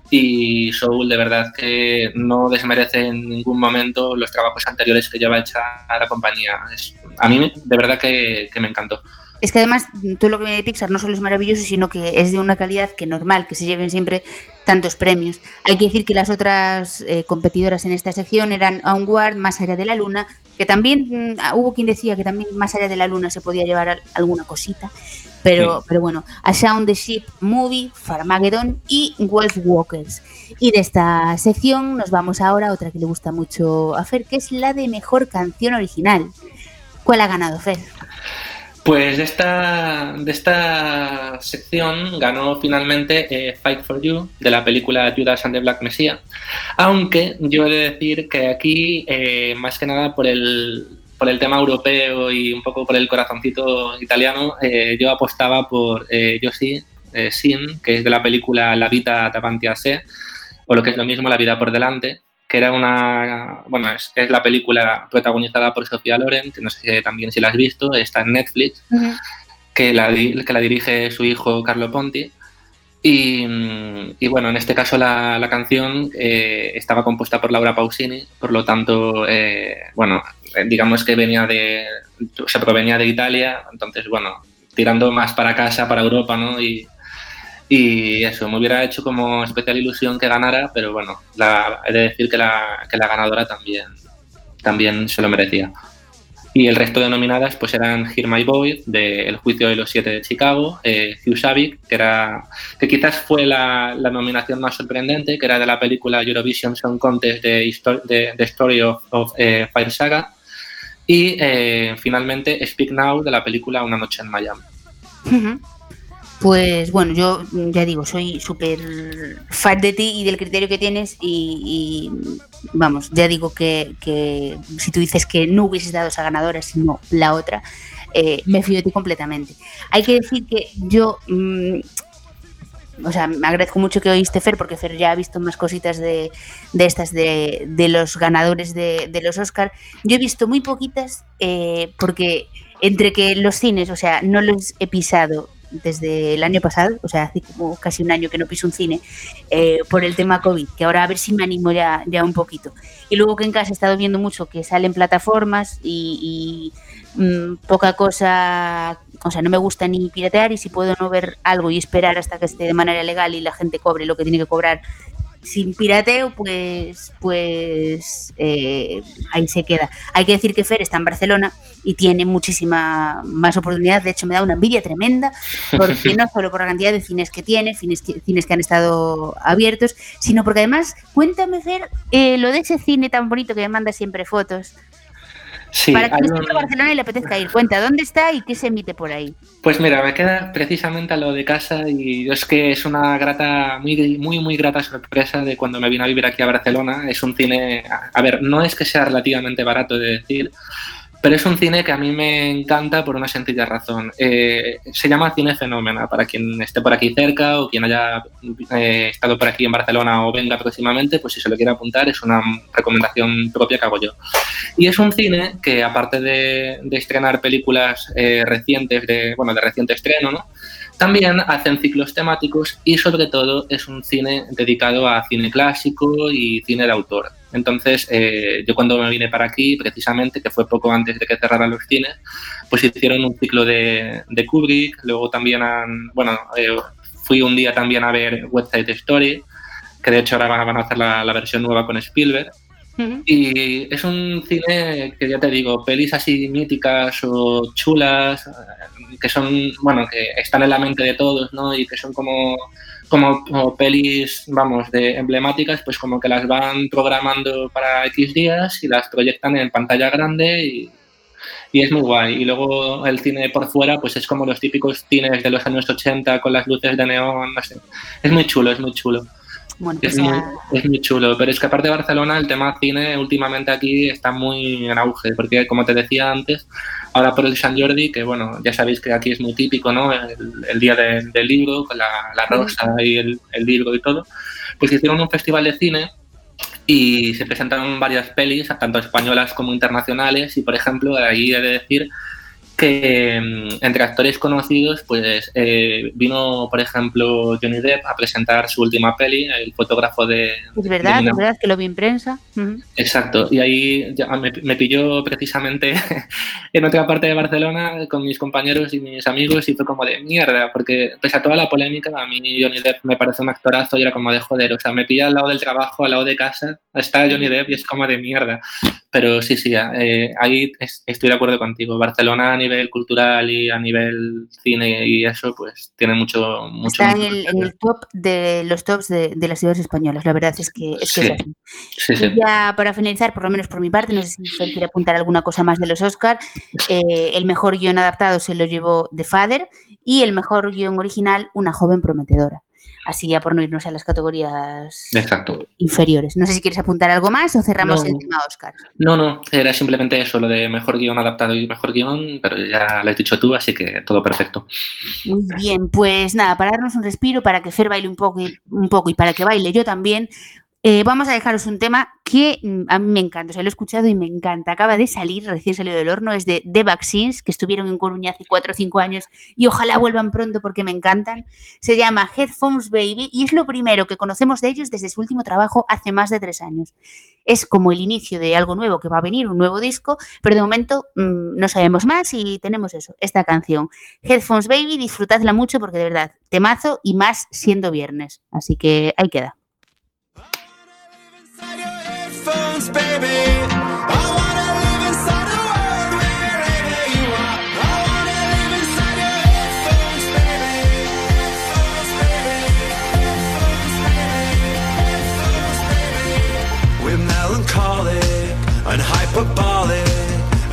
Y Soul, de verdad que no desmerece en ningún momento los trabajos anteriores que lleva hecha la compañía. Es- a mí, de verdad que, me encantó. Es que además todo lo que viene de Pixar no solo es maravilloso, sino que es de una calidad que normal, que se lleven siempre tantos premios. Hay que decir que las otras eh, competidoras en esta sección eran Onward, Más allá de la luna, que también mm, hubo quien decía que también Más allá de la luna se podía llevar al- alguna cosita, pero, Sí. pero bueno, A Sound the Ship Movie, Farmageddon y Wolf Walkers. Y de esta sección nos vamos ahora a otra que le gusta mucho a Fer, que es la de mejor canción original. ¿Cuál ha ganado, Fer? Pues de esta, de esta sección ganó finalmente eh, Fight for You de la película Judas and the Black Messiah. Aunque yo he de decir que aquí, eh, más que nada por el, por el tema europeo y un poco por el corazoncito italiano, eh, yo apostaba por eh, Josie eh, Sin, que es de la película La Vita davanti a sé, o lo que es lo mismo La Vida por Delante, que era una, bueno, es, es la película protagonizada por Sofía Loren, que no sé también si la has visto, está en Netflix, que la, que la dirige su hijo Carlo Ponti. Y, y bueno, en este caso la, la canción eh, estaba compuesta por Laura Pausini, por lo tanto, eh, bueno, digamos que venía de, se provenía de Italia, entonces, bueno, tirando más para casa, para Europa, ¿no? Y, eso, me hubiera hecho como especial ilusión que ganara, pero bueno, la, he de decir que la, que la ganadora también, también se lo merecía. Y el resto de nominadas pues eran Hear My Boy, de El Juicio de los Siete de Chicago, eh, Hugh Savick, que, era, que quizás fue la, la nominación más sorprendente, que era de la película Eurovision Song Contest de, Histo- de Story of, of, eh, Fire Saga, y eh, finalmente Speak Now, de la película Una Noche en Miami. Pues bueno, yo ya digo, soy súper fan de ti y del criterio que tienes y, y, vamos, ya digo que, que si tú dices que no hubieses dado esa ganadora, sino la otra, eh, me fío de ti completamente. Hay que decir que yo, mm, o sea, me agradezco mucho que oíste Fer, porque Fer ya ha visto más cositas de, de estas de, de los ganadores de, de los Oscar. Yo he visto muy poquitas eh, porque entre que los cines, o sea, no los he pisado desde el año pasado, o sea, hace como casi un año que no piso un cine, eh, por el tema COVID, que ahora a ver si me animo ya, ya un poquito. Y luego que en casa he estado viendo mucho que salen plataformas y, y, mm, poca cosa, o sea, no me gusta ni piratear y si puedo no ver algo y esperar hasta que esté de manera legal y la gente cobre lo que tiene que cobrar sin pirateo, pues, pues eh, ahí se queda. Hay que decir que Fer está en Barcelona y tiene muchísima más oportunidad. De hecho, me da una envidia tremenda, porque no solo por la cantidad de cines que tiene, cines que, cines que han estado abiertos, sino porque además, cuéntame, Fer, eh, lo de ese cine tan bonito que me manda siempre fotos. Sí, para que un- Barcelona y le apetezca ir. Cuenta, ¿dónde está y qué se emite por ahí? Pues mira, me queda precisamente a lo de casa y es que es una grata, muy, muy, muy grata sorpresa de cuando me vine a vivir aquí a Barcelona. Es un cine, a ver, no es que sea relativamente barato de decir, pero es un cine que a mí me encanta por una sencilla razón. Eh, se llama Cine Fenómena, para quien esté por aquí cerca o quien haya eh, estado por aquí en Barcelona o venga próximamente, pues si se lo quiere apuntar es una recomendación propia que hago yo. Y es un cine que aparte de, de estrenar películas eh, recientes, de, bueno, de reciente estreno, ¿no? También hacen ciclos temáticos y sobre todo es un cine dedicado a cine clásico y cine de autor. Entonces, eh, yo cuando me vine para aquí, precisamente, que fue poco antes de que cerraran los cines, pues hicieron un ciclo de, de Kubrick, luego también han, bueno, eh, fui un día también a ver West Side Story, que de hecho ahora van a hacer la, la versión nueva con Spielberg. Y es un cine que ya te digo, pelis así míticas o chulas, eh, que son, bueno, que están en la mente de todos, ¿no? Y que son como, como, pelis, vamos, de emblemáticas, pues como que las van programando para X días y las proyectan en pantalla grande y, es muy guay. Y luego el cine por fuera, pues es como los típicos cines de los años 80 con las luces de neón. Es muy chulo, es muy chulo. Bueno, Es pues muy, es muy chulo, pero es que aparte de Barcelona, el tema cine últimamente aquí está muy en auge, porque como te decía antes, ahora por el San Jordi, que bueno, ya sabéis que aquí es muy típico, ¿no? El, el día de- del libro, con la, la rosa y el, el libro y todo, pues hicieron un festival de cine y se presentaron varias pelis, tanto españolas como internacionales, y por ejemplo, ahí he de decir que mm, entre actores conocidos, pues eh, vino, por ejemplo, Johnny Depp a presentar su última peli, el fotógrafo de... Es verdad, de es verdad que lo vi en prensa. Ujú. Exacto, y ahí ya me, me pilló precisamente en otra parte de Barcelona con mis compañeros y mis amigos y fue como de mierda, porque pese a toda la polémica, a mí Johnny Depp me parece un actorazo y era como de joder, o sea, me pilla al lado del trabajo, al lado de casa, está Johnny Depp y es como de mierda. Pero sí, sí, eh, ahí es- estoy de acuerdo contigo. Barcelona a nivel cultural y a nivel cine y eso, pues tiene mucho, mucho. Está en el, en el top de los tops de, de las ciudades españolas. La verdad es que es, que es Sí, así. sí, sí. Y ya para finalizar, por lo menos por mi parte, no sé si Fer quiere apuntar alguna cosa más de los Oscar. el mejor guion adaptado se lo llevó The Father y el mejor guion original, Una joven prometedora. Así ya por no irnos a las categorías Exacto. inferiores. No sé si quieres apuntar algo más o cerramos No. el tema Oscar. No, no, era simplemente eso, lo de mejor guion adaptado y mejor guion, pero ya lo has dicho tú, así que todo perfecto. Muy bien, pues nada, para darnos un respiro, para que Fer baile un poco un poco y para que baile yo también, eh, vamos a dejaros un tema que mm, a mí me encanta, o sea, lo he escuchado y me encanta. Acaba de salir, recién salido del horno, es de The Vaccines, que estuvieron en Coruña hace 4 o 5 años y ojalá vuelvan pronto porque me encantan. Se llama Headphones Baby y es lo primero que conocemos de ellos desde su último trabajo hace más de 3 años. Es como el inicio de algo nuevo que va a venir, un nuevo disco, pero de momento mm, no sabemos más y tenemos eso, esta canción. Headphones Baby, disfrutadla mucho porque de verdad, temazo y más siendo viernes. Así que ahí queda.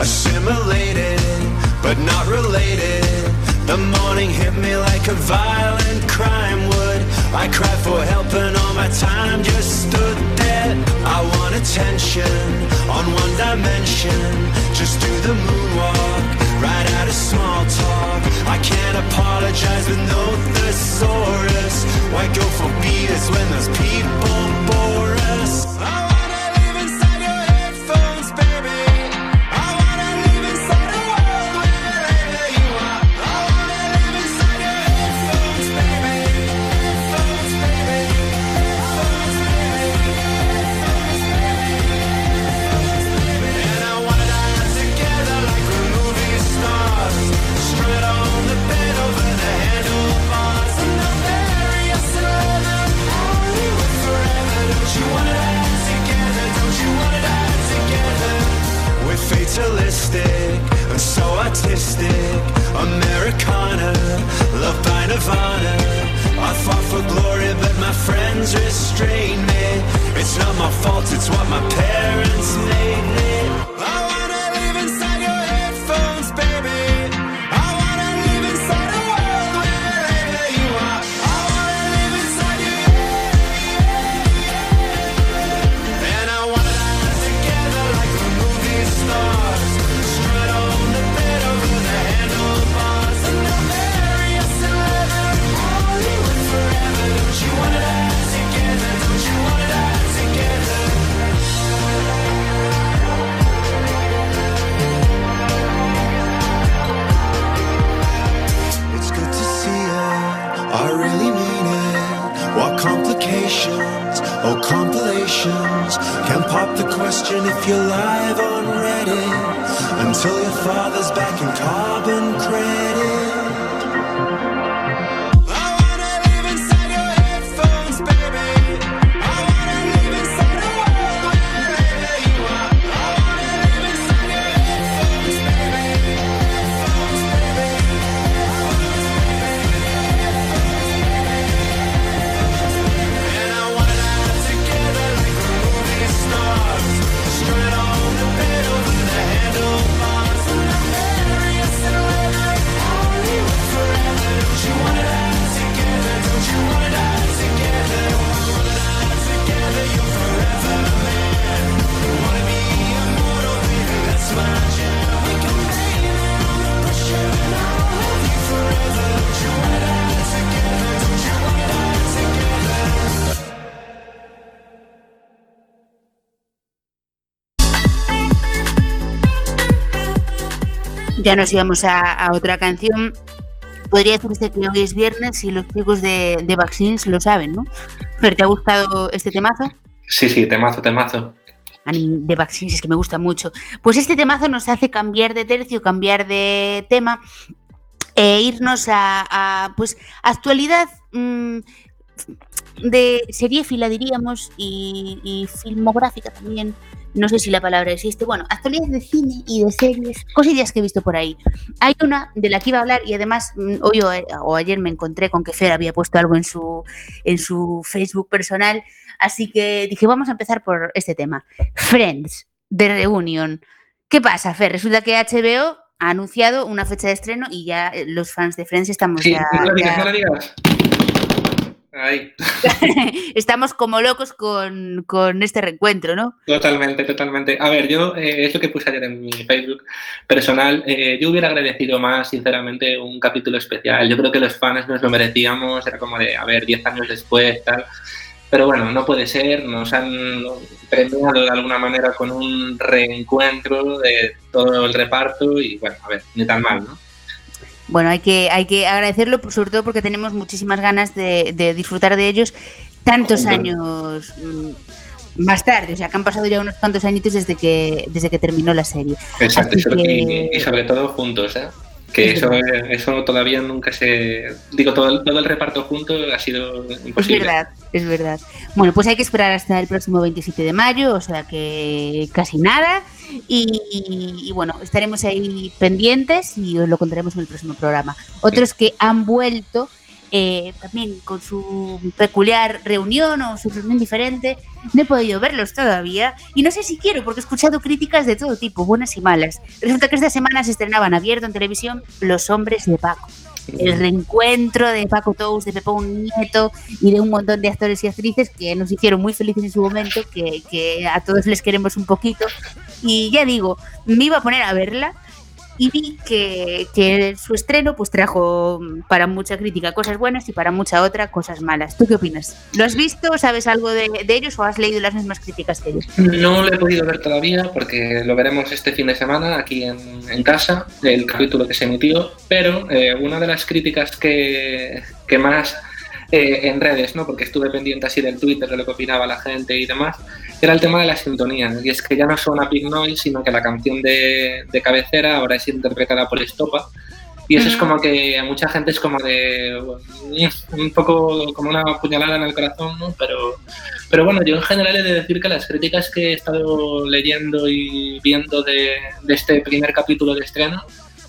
Assimilated but not related. The morning hit me like a would. I cried for help and all my time just stood there I want attention on one dimension. Just do the moonwalk, right out of small talk. I can't apologize with no thesaurus. Why go for beers when those people bore us? Americana, loved by Nirvana. I fought for glory, but my friends restrained me. It's not my fault, it's what my parents made me. Compilations. Can pop the question if you're live on Reddit until your father's back in carbon credit. Ya nos íbamos a, a otra canción. Podría decirse que hoy es viernes y los chicos de, de Vaccines lo saben, ¿no? Pero ¿te ha gustado este temazo? Sí, sí, temazo, temazo. De Vaccines es que me gusta mucho. Pues este temazo nos hace cambiar de tercio, cambiar de tema e irnos a, a, pues actualidad mm, de seriéfila diríamos y, y filmográfica también. No sé si la palabra existe. Bueno, actualidad de cine y de series, cosillas que he visto por ahí. Hay una de la que iba a hablar y además mm, hoy o, o ayer me encontré con que Fer había puesto algo en su, en su Facebook personal, así que dije, vamos a empezar por este tema. Friends, de Reunion. ¿Qué pasa, Fer? Resulta que HBO ha anunciado una fecha de estreno y ya eh, los fans de Friends estamos Sí, ya, no lo digas, ya- no lo digas. Estamos como locos con, con este reencuentro, ¿no? Totalmente, totalmente. A ver, yo eh, es lo que puse ayer en mi Facebook personal. eh, yo hubiera agradecido más, sinceramente, un capítulo especial. Yo creo que los fans nos lo merecíamos. Era como de, a ver, 10 años después, tal. Pero bueno, no puede ser. Nos han premiado de alguna manera con un reencuentro de todo el reparto y bueno, a ver, ni tan mal, ¿no? Bueno, hay que, hay que agradecerlo, sobre todo porque tenemos muchísimas ganas de, de disfrutar de ellos tantos Hombre. años mm, más tarde. O sea, que han pasado ya unos cuantos añitos desde que, desde que terminó la serie. Exacto, que- y sobre todo juntos, ¿eh? Que Es eso, eso todavía nunca se... Digo, todo el, todo el reparto junto ha sido Es imposible. verdad, es verdad. Bueno, pues hay que esperar hasta el próximo 27 de mayo, o sea que casi nada. Y, y bueno, estaremos ahí pendientes y os lo contaremos en el próximo programa. Otros que han vuelto eh, también con su peculiar reunión o su reunión diferente, no he podido verlos todavía y no sé si quiero porque he escuchado críticas de todo tipo, buenas y malas. Resulta que esta semana se estrenaban abierto en televisión Los Hombres de Paco el reencuentro de Paco Tous, de Pepón Nieto y de un montón de actores y actrices que nos hicieron muy felices en su momento, que, que a todos les queremos un poquito. Y ya digo, me iba a poner a verla y vi que, que su estreno pues trajo para mucha crítica cosas buenas y para mucha otra cosas malas. ¿Tú qué opinas? ¿Lo has visto? ¿Sabes algo de, de ellos o has leído las mismas críticas que ellos? No lo he podido ver todavía porque lo veremos este fin de semana aquí en, en casa, el capítulo que se emitió, pero eh, una de las críticas que, que más eh, en redes, ¿no? porque estuve pendiente así del Twitter de lo que opinaba la gente y demás, era el tema de la sintonía. Y es que ya no son a Pink Noise, sino que la canción de, de cabecera ahora es interpretada por Estopa. Y eso es como que a mucha gente es como de un poco como una puñalada en el corazón, ¿no? Pero, pero bueno, yo en general he de decir que las críticas que he estado leyendo y viendo de, de este primer capítulo de estreno,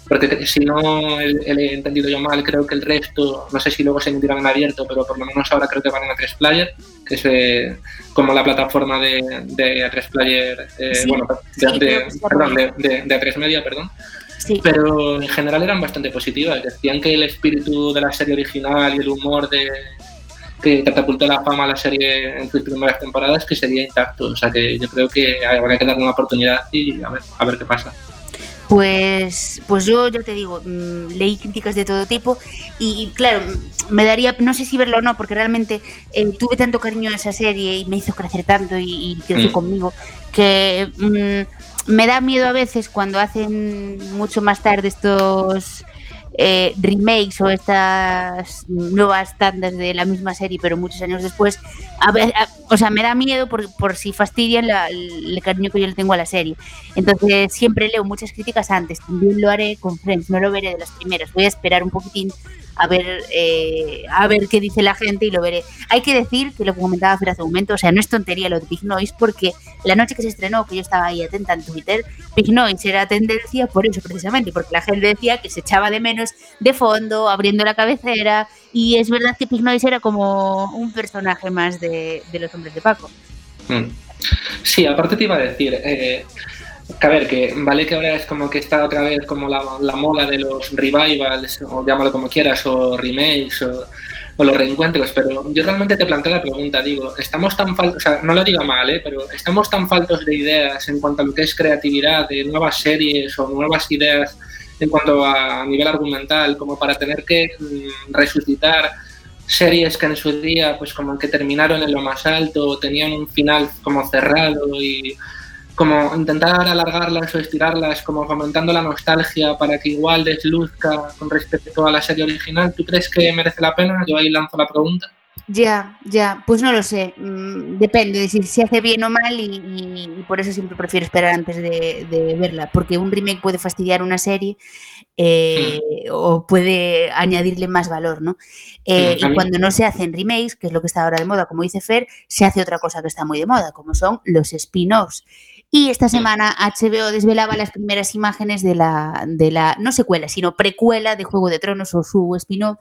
porque si no he, he entendido yo mal, creo que el resto, no sé si luego se emitirán en abierto, pero por lo menos ahora creo que van en A3 Player, que es eh, como la plataforma de, de A3 Player, eh, Sí, bueno, sí, de, perdón, de A3 Media, perdón. Sí. Pero en general eran bastante positivas. Decían que el espíritu de la serie original y el humor de que catapultó la fama a la serie en sus primeras temporadas que sería intacto. O sea que yo creo que habrá que darle una oportunidad y a ver, a ver qué pasa. Pues, pues yo, yo te digo, mm, leí críticas de todo tipo y, claro, me daría, no sé si verlo o no, porque realmente eh, tuve tanto cariño a esa serie y me hizo crecer tanto y, y creció Mm. conmigo que mm, me da miedo a veces cuando hacen mucho más tarde estos eh, remakes o estas nuevas tandas de la misma serie, pero muchos años después, a a- o sea, me da miedo por, por si fastidian la- el cariño que yo le tengo a la serie. Entonces, siempre leo muchas críticas antes. También lo haré con Friends, no lo veré de las primeras. Voy a esperar un poquitín a ver, eh, a ver qué dice la gente y lo veré. Hay que decir que lo que comentaba Fer hace un momento, o sea, no es tontería lo de Big Noise, porque la noche que se estrenó, que yo estaba ahí atenta en Twitter, Big Noise era tendencia por eso precisamente, porque la gente decía que se echaba de menos de fondo, abriendo la cabecera, y es verdad que Noise era como un personaje más de, los hombres de Paco. Mm. Sí, aparte te iba a decir, eh, que a ver, que vale que ahora es como que está otra vez como la, la moda de los revivals, o llámalo como quieras, o remakes, o, o los reencuentros, pero yo realmente te planteo la pregunta, digo, estamos tan faltos, o sea, no lo digo mal, ¿eh? pero estamos tan faltos de ideas en cuanto a lo que es creatividad, de nuevas series o nuevas ideas en cuanto a nivel argumental, como para tener que mm, resucitar series que en su día, pues como que terminaron en lo más alto, tenían un final como cerrado y como intentar alargarlas o estirarlas, como fomentando la nostalgia para que igual desluzca con respecto a la serie original. ¿Tú crees que merece la pena? Yo ahí lanzo la pregunta. Ya, ya, pues no lo sé. mm, Depende de si se hace bien o mal y, y- y por eso siempre prefiero esperar antes de, de verla, porque un remake puede fastidiar una serie eh, o puede añadirle más valor, ¿no? Eh, y cuando no se hacen remakes, que es lo que está ahora de moda, como dice Fer, se hace otra cosa que está muy de moda, como son los spin-offs. Y esta semana HBO desvelaba las primeras imágenes de la, de la, no secuela, sino precuela de Juego de Tronos o su spin-off,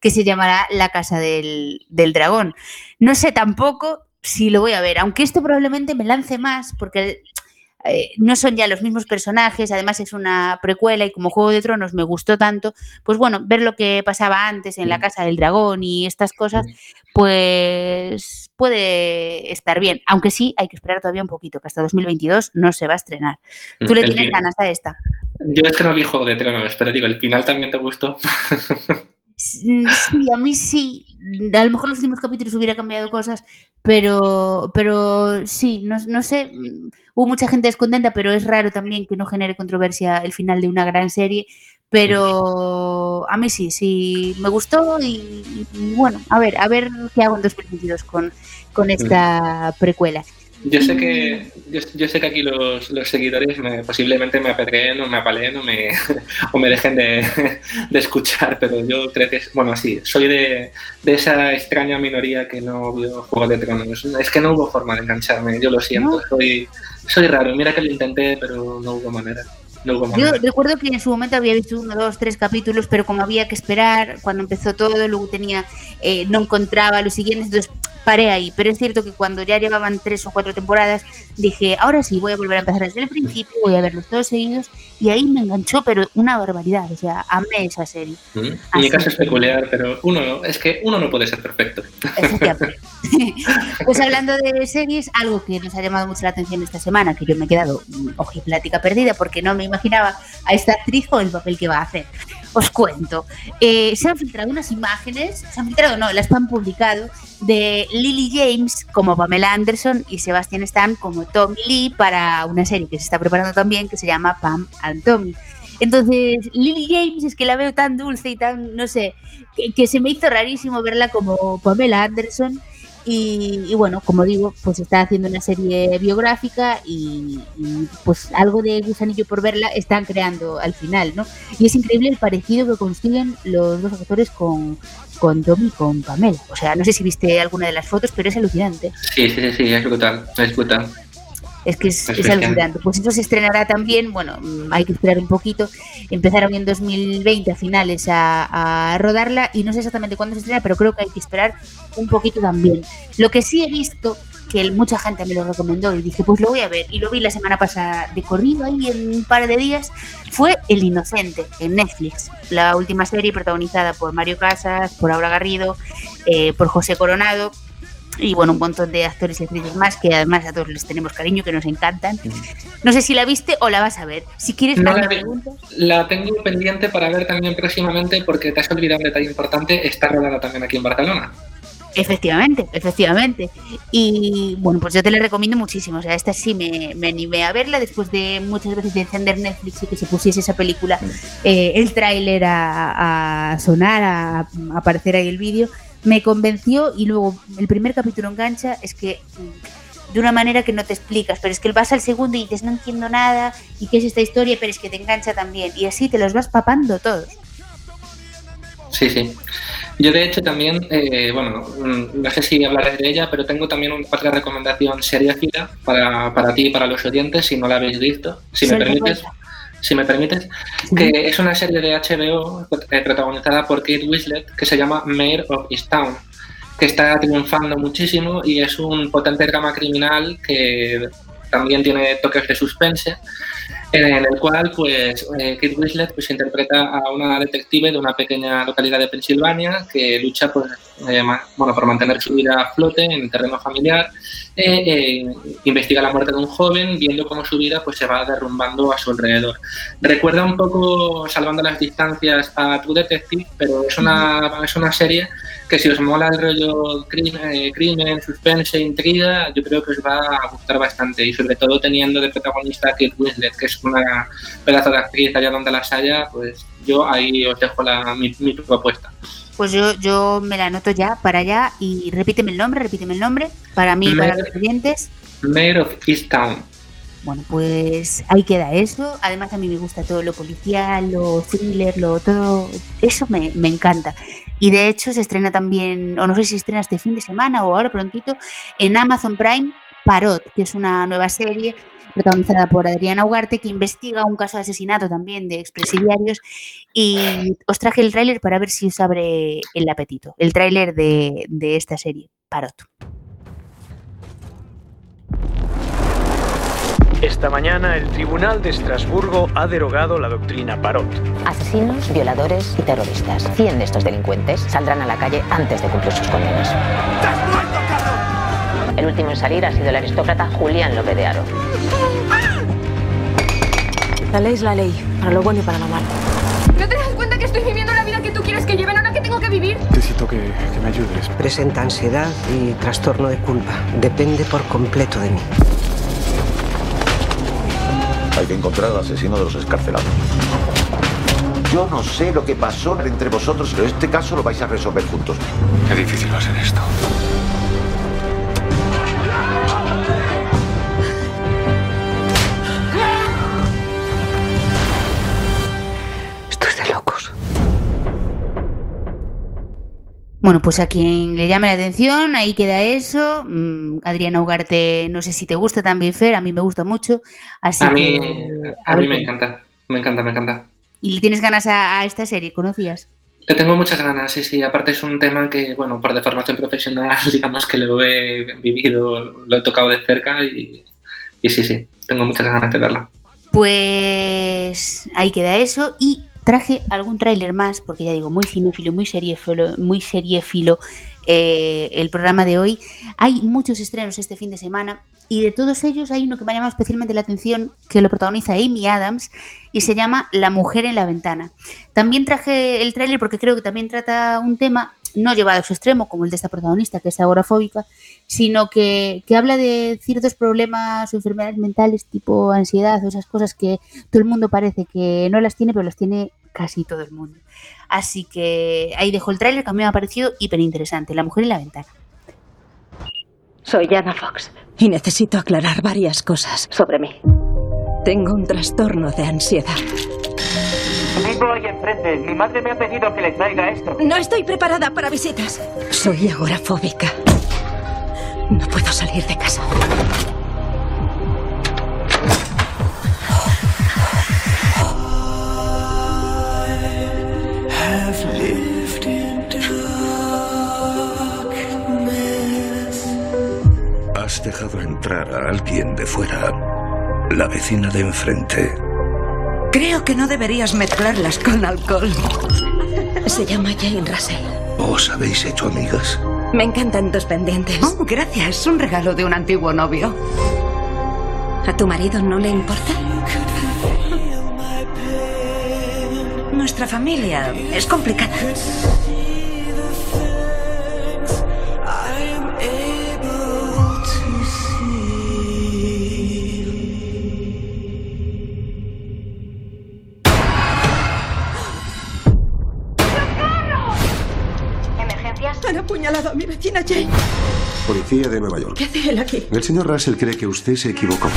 que se llamará La Casa del, del Dragón. No sé tampoco si lo voy a ver, aunque esto probablemente me lance más, porque eh, no son ya los mismos personajes, además es una precuela y como Juego de Tronos me gustó tanto, pues bueno, ver lo que pasaba antes en la Casa del Dragón y estas cosas, pues puede estar bien, aunque sí hay que esperar todavía un poquito, que hasta 2022 no se va a estrenar. ¿Tú le El tienes fin- ganas a esta? Yo es que no vi Juego de Tronos, pero digo, ¿el final también te gustó? Sí, a mí sí. A lo mejor los últimos capítulos hubiera cambiado cosas, pero, pero sí, no, no sé. Hubo mucha gente descontenta, pero es raro también que no genere controversia el final de una gran serie. Pero a mí sí, sí, me gustó y, y bueno, a ver, a ver qué hago en 2022 con, con esta precuela. Yo sé que, yo, yo sé que aquí los, los seguidores me- posiblemente me apedreen o me apaleen o me, o me dejen de, de escuchar, pero yo creo que, es- bueno, sí, soy de, de esa extraña minoría que no vio Juego de Tronos. Es que no hubo forma de engancharme, yo lo siento, soy, soy raro. Mira que lo intenté, pero no hubo manera. Yo recuerdo que en su momento había visto uno, dos, tres capítulos, pero como había que esperar, cuando empezó todo, luego tenía, eh, no encontraba los siguientes, entonces paré ahí. Pero es cierto que cuando ya llevaban tres o cuatro temporadas, dije, ahora sí, voy a volver a empezar desde el principio, voy a verlos todos seguidos, y ahí me enganchó, pero una barbaridad, o sea, amé esa serie. ¿Mm? Mi Así caso es peculiar, pero uno no, es que uno no puede ser perfecto. Pues hablando de series, algo que nos ha llamado mucho la atención esta semana, que yo me he quedado mm, ojiplática perdida porque no me imaginaba a esta actriz con el papel que va a hacer. Os cuento. Eh, se han filtrado unas imágenes, se han filtrado, no, las han publicado, de Lily James como Pamela Anderson y Sebastian Stan como Tommy Lee para una serie que se está preparando también que se llama Pam and Tommy. Entonces, Lily James es que la veo tan dulce y tan, no sé, que, que se me hizo rarísimo verla como Pamela Anderson. Y, y bueno, como digo, pues está haciendo una serie biográfica y, pues algo de gusanillo por verla están creando al final, ¿no? Y es increíble el parecido que consiguen los dos actores con, con Tommy y con Pamela. O sea, no sé si viste alguna de las fotos, pero es alucinante. Sí, sí, sí, es brutal, es brutal. Es que es, Es. Pues eso se estrenará también, bueno, mm, hay que esperar un poquito. Empezaron en 2020 a finales a, a rodarla y no sé exactamente cuándo se estrena, pero creo que hay que esperar un poquito también. Lo que sí he visto, que mucha gente me lo recomendó y dije, pues lo voy a ver, y lo vi la semana pasada de corrido ahí en un par de días, fue El Inocente en Netflix, la última serie protagonizada por Mario Casas, por Aura Garrido, eh, por José Coronado y bueno, un montón de actores y actrices más que además a todos les tenemos cariño, que nos encantan. No sé si la viste o la vas a ver. Si quieres, No la preguntas. La tengo pendiente para ver también próximamente porque te has olvidado un detalle importante, está rodada también aquí en Barcelona. Efectivamente, efectivamente. Y bueno, pues yo te la recomiendo muchísimo. O sea, esta sí me, me animé a verla después de muchas veces de encender Netflix y que se pusiese esa película, eh, el tráiler a, a sonar, a, a aparecer ahí el vídeo. Me convenció y luego el primer capítulo engancha. Es que mm, de una manera que no te explicas, pero es que vas al segundo y dices no entiendo nada y qué es esta historia, pero es que te engancha también. Y así te los vas papando todos. Sí, sí. Yo de hecho también, eh, bueno, mm, no sé si hablaré de ella, pero tengo también un- otra recomendación seriáfila para, para ti y para los oyentes, si no la habéis visto, si me permites. Si me permites, que es una serie de HBO eh, protagonizada por Kate Winslet que se llama Mayor of Easttown, que está triunfando muchísimo y es un potente drama criminal que también tiene toques de suspense en el cual pues eh, Kate Winslet pues interpreta a una detective de una pequeña localidad de Pensilvania que lucha pues, eh, bueno, por mantener su vida a flote en el terreno familiar eh, eh, investiga la muerte de un joven viendo cómo su vida pues se va derrumbando a su alrededor recuerda un poco salvando las distancias a True Detective pero es una, es una serie que si os mola el rollo crimen, eh, crimen, suspense, intriga, yo creo que os va a gustar bastante y sobre todo teniendo de protagonista a Kate Winslet, que es una pedazo de actriz allá donde las haya, pues yo ahí os dejo la, mi, mi propuesta. Pues yo, yo me la anoto ya para allá y repíteme el nombre, repíteme el nombre, para mí y para los oyentes. Mayor of Easttown. Bueno, pues ahí queda eso. Además a mí me gusta todo lo policial, lo thriller, lo todo. Eso me, me encanta. Y de hecho se estrena también, o no sé si estrena este fin de semana o ahora prontito, en Amazon Prime, Parot, que es una nueva serie protagonizada por Adriana Ugarte, que investiga un caso de asesinato también de expresidiarios. Y os traje el tráiler para ver si os abre el apetito. El tráiler de, de esta serie, Parot. Esta mañana el Tribunal de Estrasburgo ha derogado la doctrina Parot. Asesinos, violadores y terroristas. 100 de estos delincuentes saldrán a la calle antes de cumplir sus condenas. El último en salir ha sido el aristócrata Julián López de Aro. La ley es la ley, para lo bueno y para lo malo. ¿No te das cuenta que estoy viviendo la vida que tú quieres que lleven ahora que tengo que vivir? Necesito que, que me ayudes. Presenta ansiedad y trastorno de culpa. Depende por completo de mí. Hay que encontrar al asesino de los escarcelados. Yo no sé lo que pasó entre vosotros, pero este caso lo vais a resolver juntos. Qué difícil va a ser esto. Esto Bueno, pues a quien le llame la atención, ahí queda eso. Mm, Adriana Ugarte, no sé si te gusta también, Fer, a mí me gusta mucho. Así A mí, que, a mí ver, me encanta, me encanta, me encanta. ¿Y le tienes ganas a, a esta serie? ¿Conocías? Le tengo muchas ganas, sí, sí. Aparte es un tema que, bueno, por de formación profesional, digamos que lo he vivido, lo he tocado de cerca y, y sí, sí, tengo muchas ganas de verla. Pues ahí queda eso. Y traje algún tráiler más, porque ya digo, muy cinéfilo, muy seriéfilo, muy seriéfilo eh, el programa de hoy. Hay muchos estrenos este fin de semana y de todos ellos hay uno que me ha llamado especialmente la atención, que lo protagoniza Amy Adams y se llama La mujer en la ventana. También traje el tráiler porque creo que también trata un tema no llevado a su extremo, como el de esta protagonista, que es agorafóbica, sino que, que habla de ciertos problemas o enfermedades mentales tipo ansiedad o esas cosas que todo el mundo parece que no las tiene, pero las tiene casi todo el mundo. Así que ahí dejo el tráiler que a mí me ha parecido hiper interesante, La mujer en la ventana. Soy Jana Fox. Y necesito aclarar varias cosas sobre mí. Tengo un trastorno de ansiedad. Tengo ahí enfrente. Mi madre me ha pedido que le traiga esto. No estoy preparada para visitas. Soy agorafóbica. No puedo salir de casa. Has dejado entrar a alguien de fuera. La vecina de enfrente. Creo que no deberías mezclarlas con alcohol. Se llama Jane Russell. ¿Os habéis hecho amigas? Me encantan tus pendientes. Oh, gracias. Un regalo de un antiguo novio. ¿A tu marido no le importa? Nuestra familia es complicada. Policía de Nueva York. ¿Qué hace él aquí? El señor Russell cree que usted se equivocó.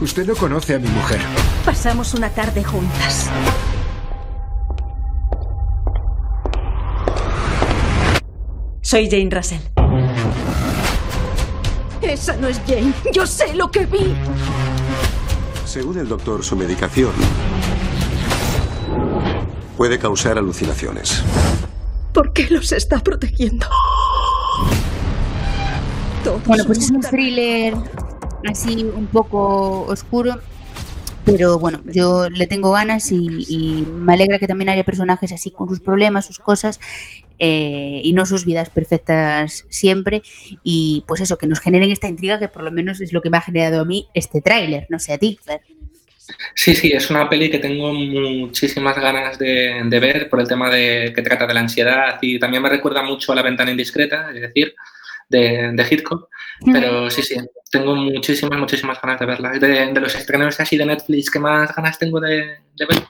Usted no conoce a mi mujer. Pasamos una tarde juntas. Soy Jane Russell. Esa no es Jane. Yo sé lo que vi. Según el doctor, su medicación puede causar alucinaciones. ¿Por qué los está protegiendo? Bueno, pues es un thriller así un poco oscuro, pero bueno, yo le tengo ganas y, y me alegra que también haya personajes así con sus problemas, sus cosas eh, y no sus vidas perfectas siempre. Y pues eso, que nos generen esta intriga que por lo menos es lo que me ha generado a mí este tráiler, no sé a ti, Fer. Sí, sí, es una peli que tengo muchísimas ganas de, de ver por el tema de que trata de la ansiedad y también me recuerda mucho a La ventana indiscreta, es decir, de, de Hitchcock. Pero sí, sí, tengo muchísimas, muchísimas ganas de verla. De, de los estrenos así de Netflix que más ganas tengo de, de ver,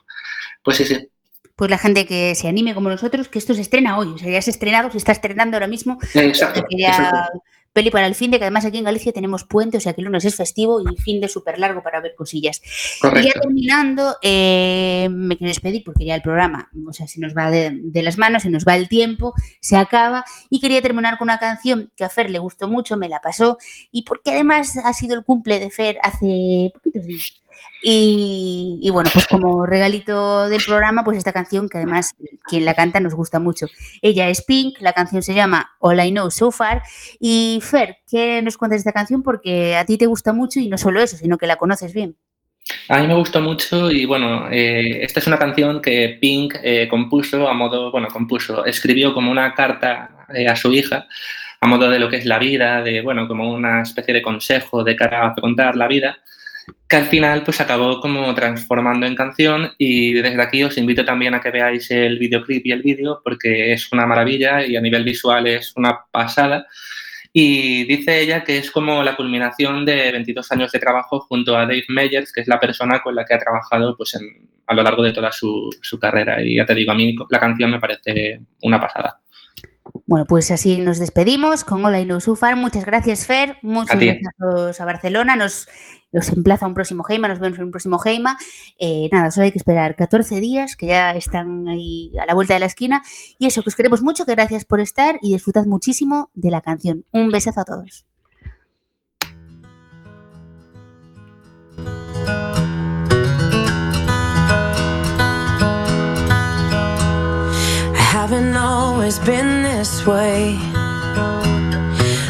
pues sí, sí. Pues la gente que se anime como nosotros, que esto se estrena hoy, o sea, ya se ha estrenado, se está estrenando ahora mismo. Exacto, Que ya exacto. Peli para el fin de que además aquí en Galicia tenemos puente, o sea que el lunes es festivo y fin de súper largo para ver cosillas. Y ya Correcto. terminando, eh, me quiero despedir porque ya el programa, o sea, se nos va de, de las manos, se nos va el tiempo, se acaba. Y quería terminar con una canción que a Fer le gustó mucho, me la pasó, y porque además ha sido el cumple de Fer hace poquitos días. Y, bueno, pues como regalito del programa, pues esta canción que además quien la canta nos gusta mucho. Ella es Pink, la canción se llama All I Know So Far. Y Fer, ¿qué nos cuentas de esta canción? Porque a ti te gusta mucho y no solo eso, sino que la conoces bien. A mí me gustó mucho y bueno, eh, esta es una canción que Pink eh, compuso a modo, bueno, compuso, escribió como una carta eh, a su hija a modo de lo que es la vida, de bueno, como una especie de consejo de cara a contar la vida, que al final pues acabó como transformando en canción y desde aquí os invito también a que veáis el videoclip y el vídeo porque es una maravilla y a nivel visual es una pasada. Y dice ella que es como la culminación de 22 años de trabajo junto a Dave Meyers, que es la persona con la que ha trabajado pues, en- a lo largo de toda su, su carrera. Y ya te digo, a mí la canción me parece una pasada. Bueno, pues así nos despedimos con Hola y no Sufar. Muchas gracias, Fer. Muchos besos a Barcelona. Nos, nos emplaza un próximo Heima. Nos vemos en un próximo Heima. Eh, nada, solo hay que esperar 14 días, que ya están ahí a la vuelta de la esquina. Y eso, que os queremos mucho, que gracias por estar y disfrutad muchísimo de la canción. Un besazo a todos. Haven't always been this way.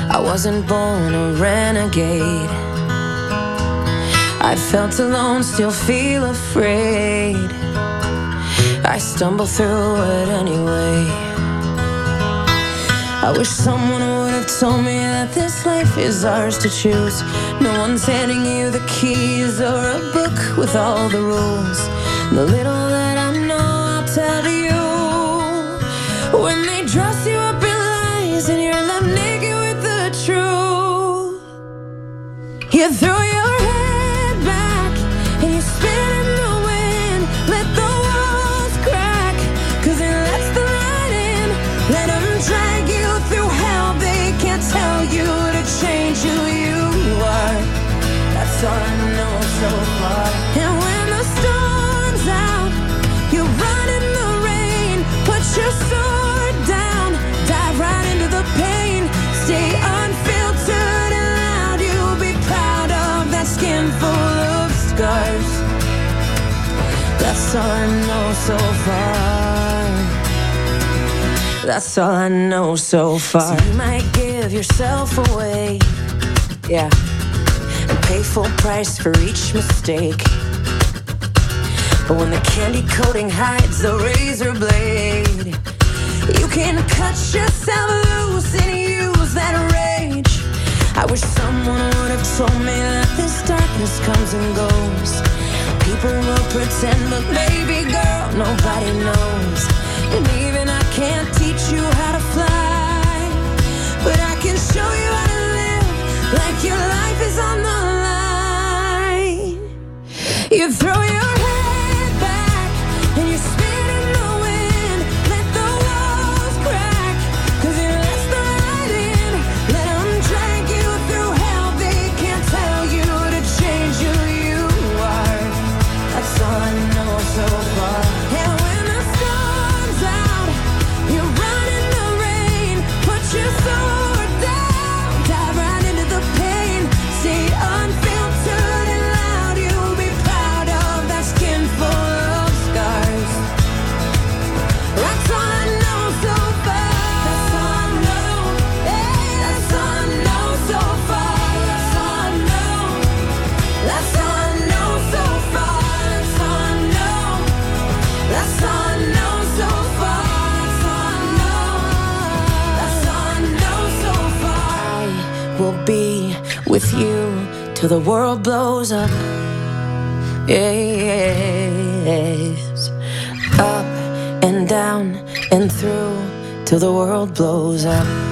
I wasn't born a renegade. I felt alone, still feel afraid. I stumble through it anyway. I wish someone would have told me that this life is ours to choose. No one's handing you the keys or a book with all the rules. The little When they dress you up in lies and you're left naked with the truth, you throw your head That's all I know so far. That's all I know so far. So you might give yourself away, yeah, and pay full price for each mistake. But when the candy coating hides the razor blade, you can cut yourself loose and use that rage. I wish someone would have told me that this darkness comes and goes. People will pretend, but baby girl, nobody knows. And even I can't teach you how to fly, blows up. Yes. Up and down and through till the world blows up.